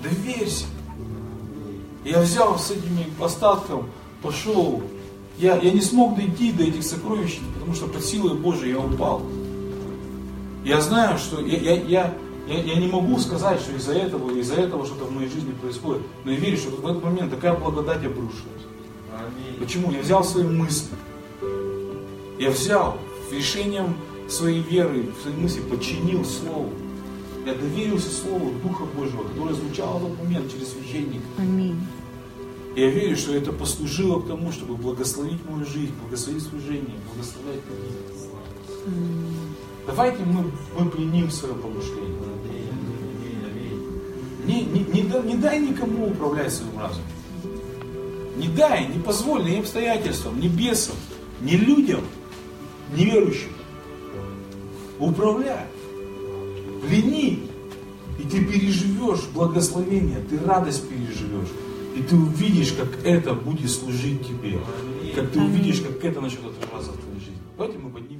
Speaker 1: доверься. Я взял с этими остатком, пошел. Я, я не смог дойти до этих сокровищ, потому что под силой Божией я упал. Я знаю, что я, я, я, я, я не могу сказать, что из-за этого, из-за этого что-то в моей жизни происходит. Но я верю, что в этот момент такая благодать обрушилась. Почему? Я взял свои мысли. Я взял решением своей веры, свои мысли, подчинил Слову. Я доверился Слову Духа Божьего, которое звучало в тот момент через священника.
Speaker 2: Аминь.
Speaker 1: Я верю, что это послужило к тому, чтобы благословить мою жизнь, благословить служение, благословлять людей. Давайте мы, мы пленим свое помышление. Не, не, не, не дай никому управлять своим разумом. Не дай, не позволь ни обстоятельствам, ни бесам, ни людям, ни верующим. Управляй. Плени. И ты переживешь благословение, ты радость переживешь. И ты увидишь, как это будет служить тебе. Как ты увидишь, как это начнет отражаться в твоей жизни. Давайте мы поднимемся.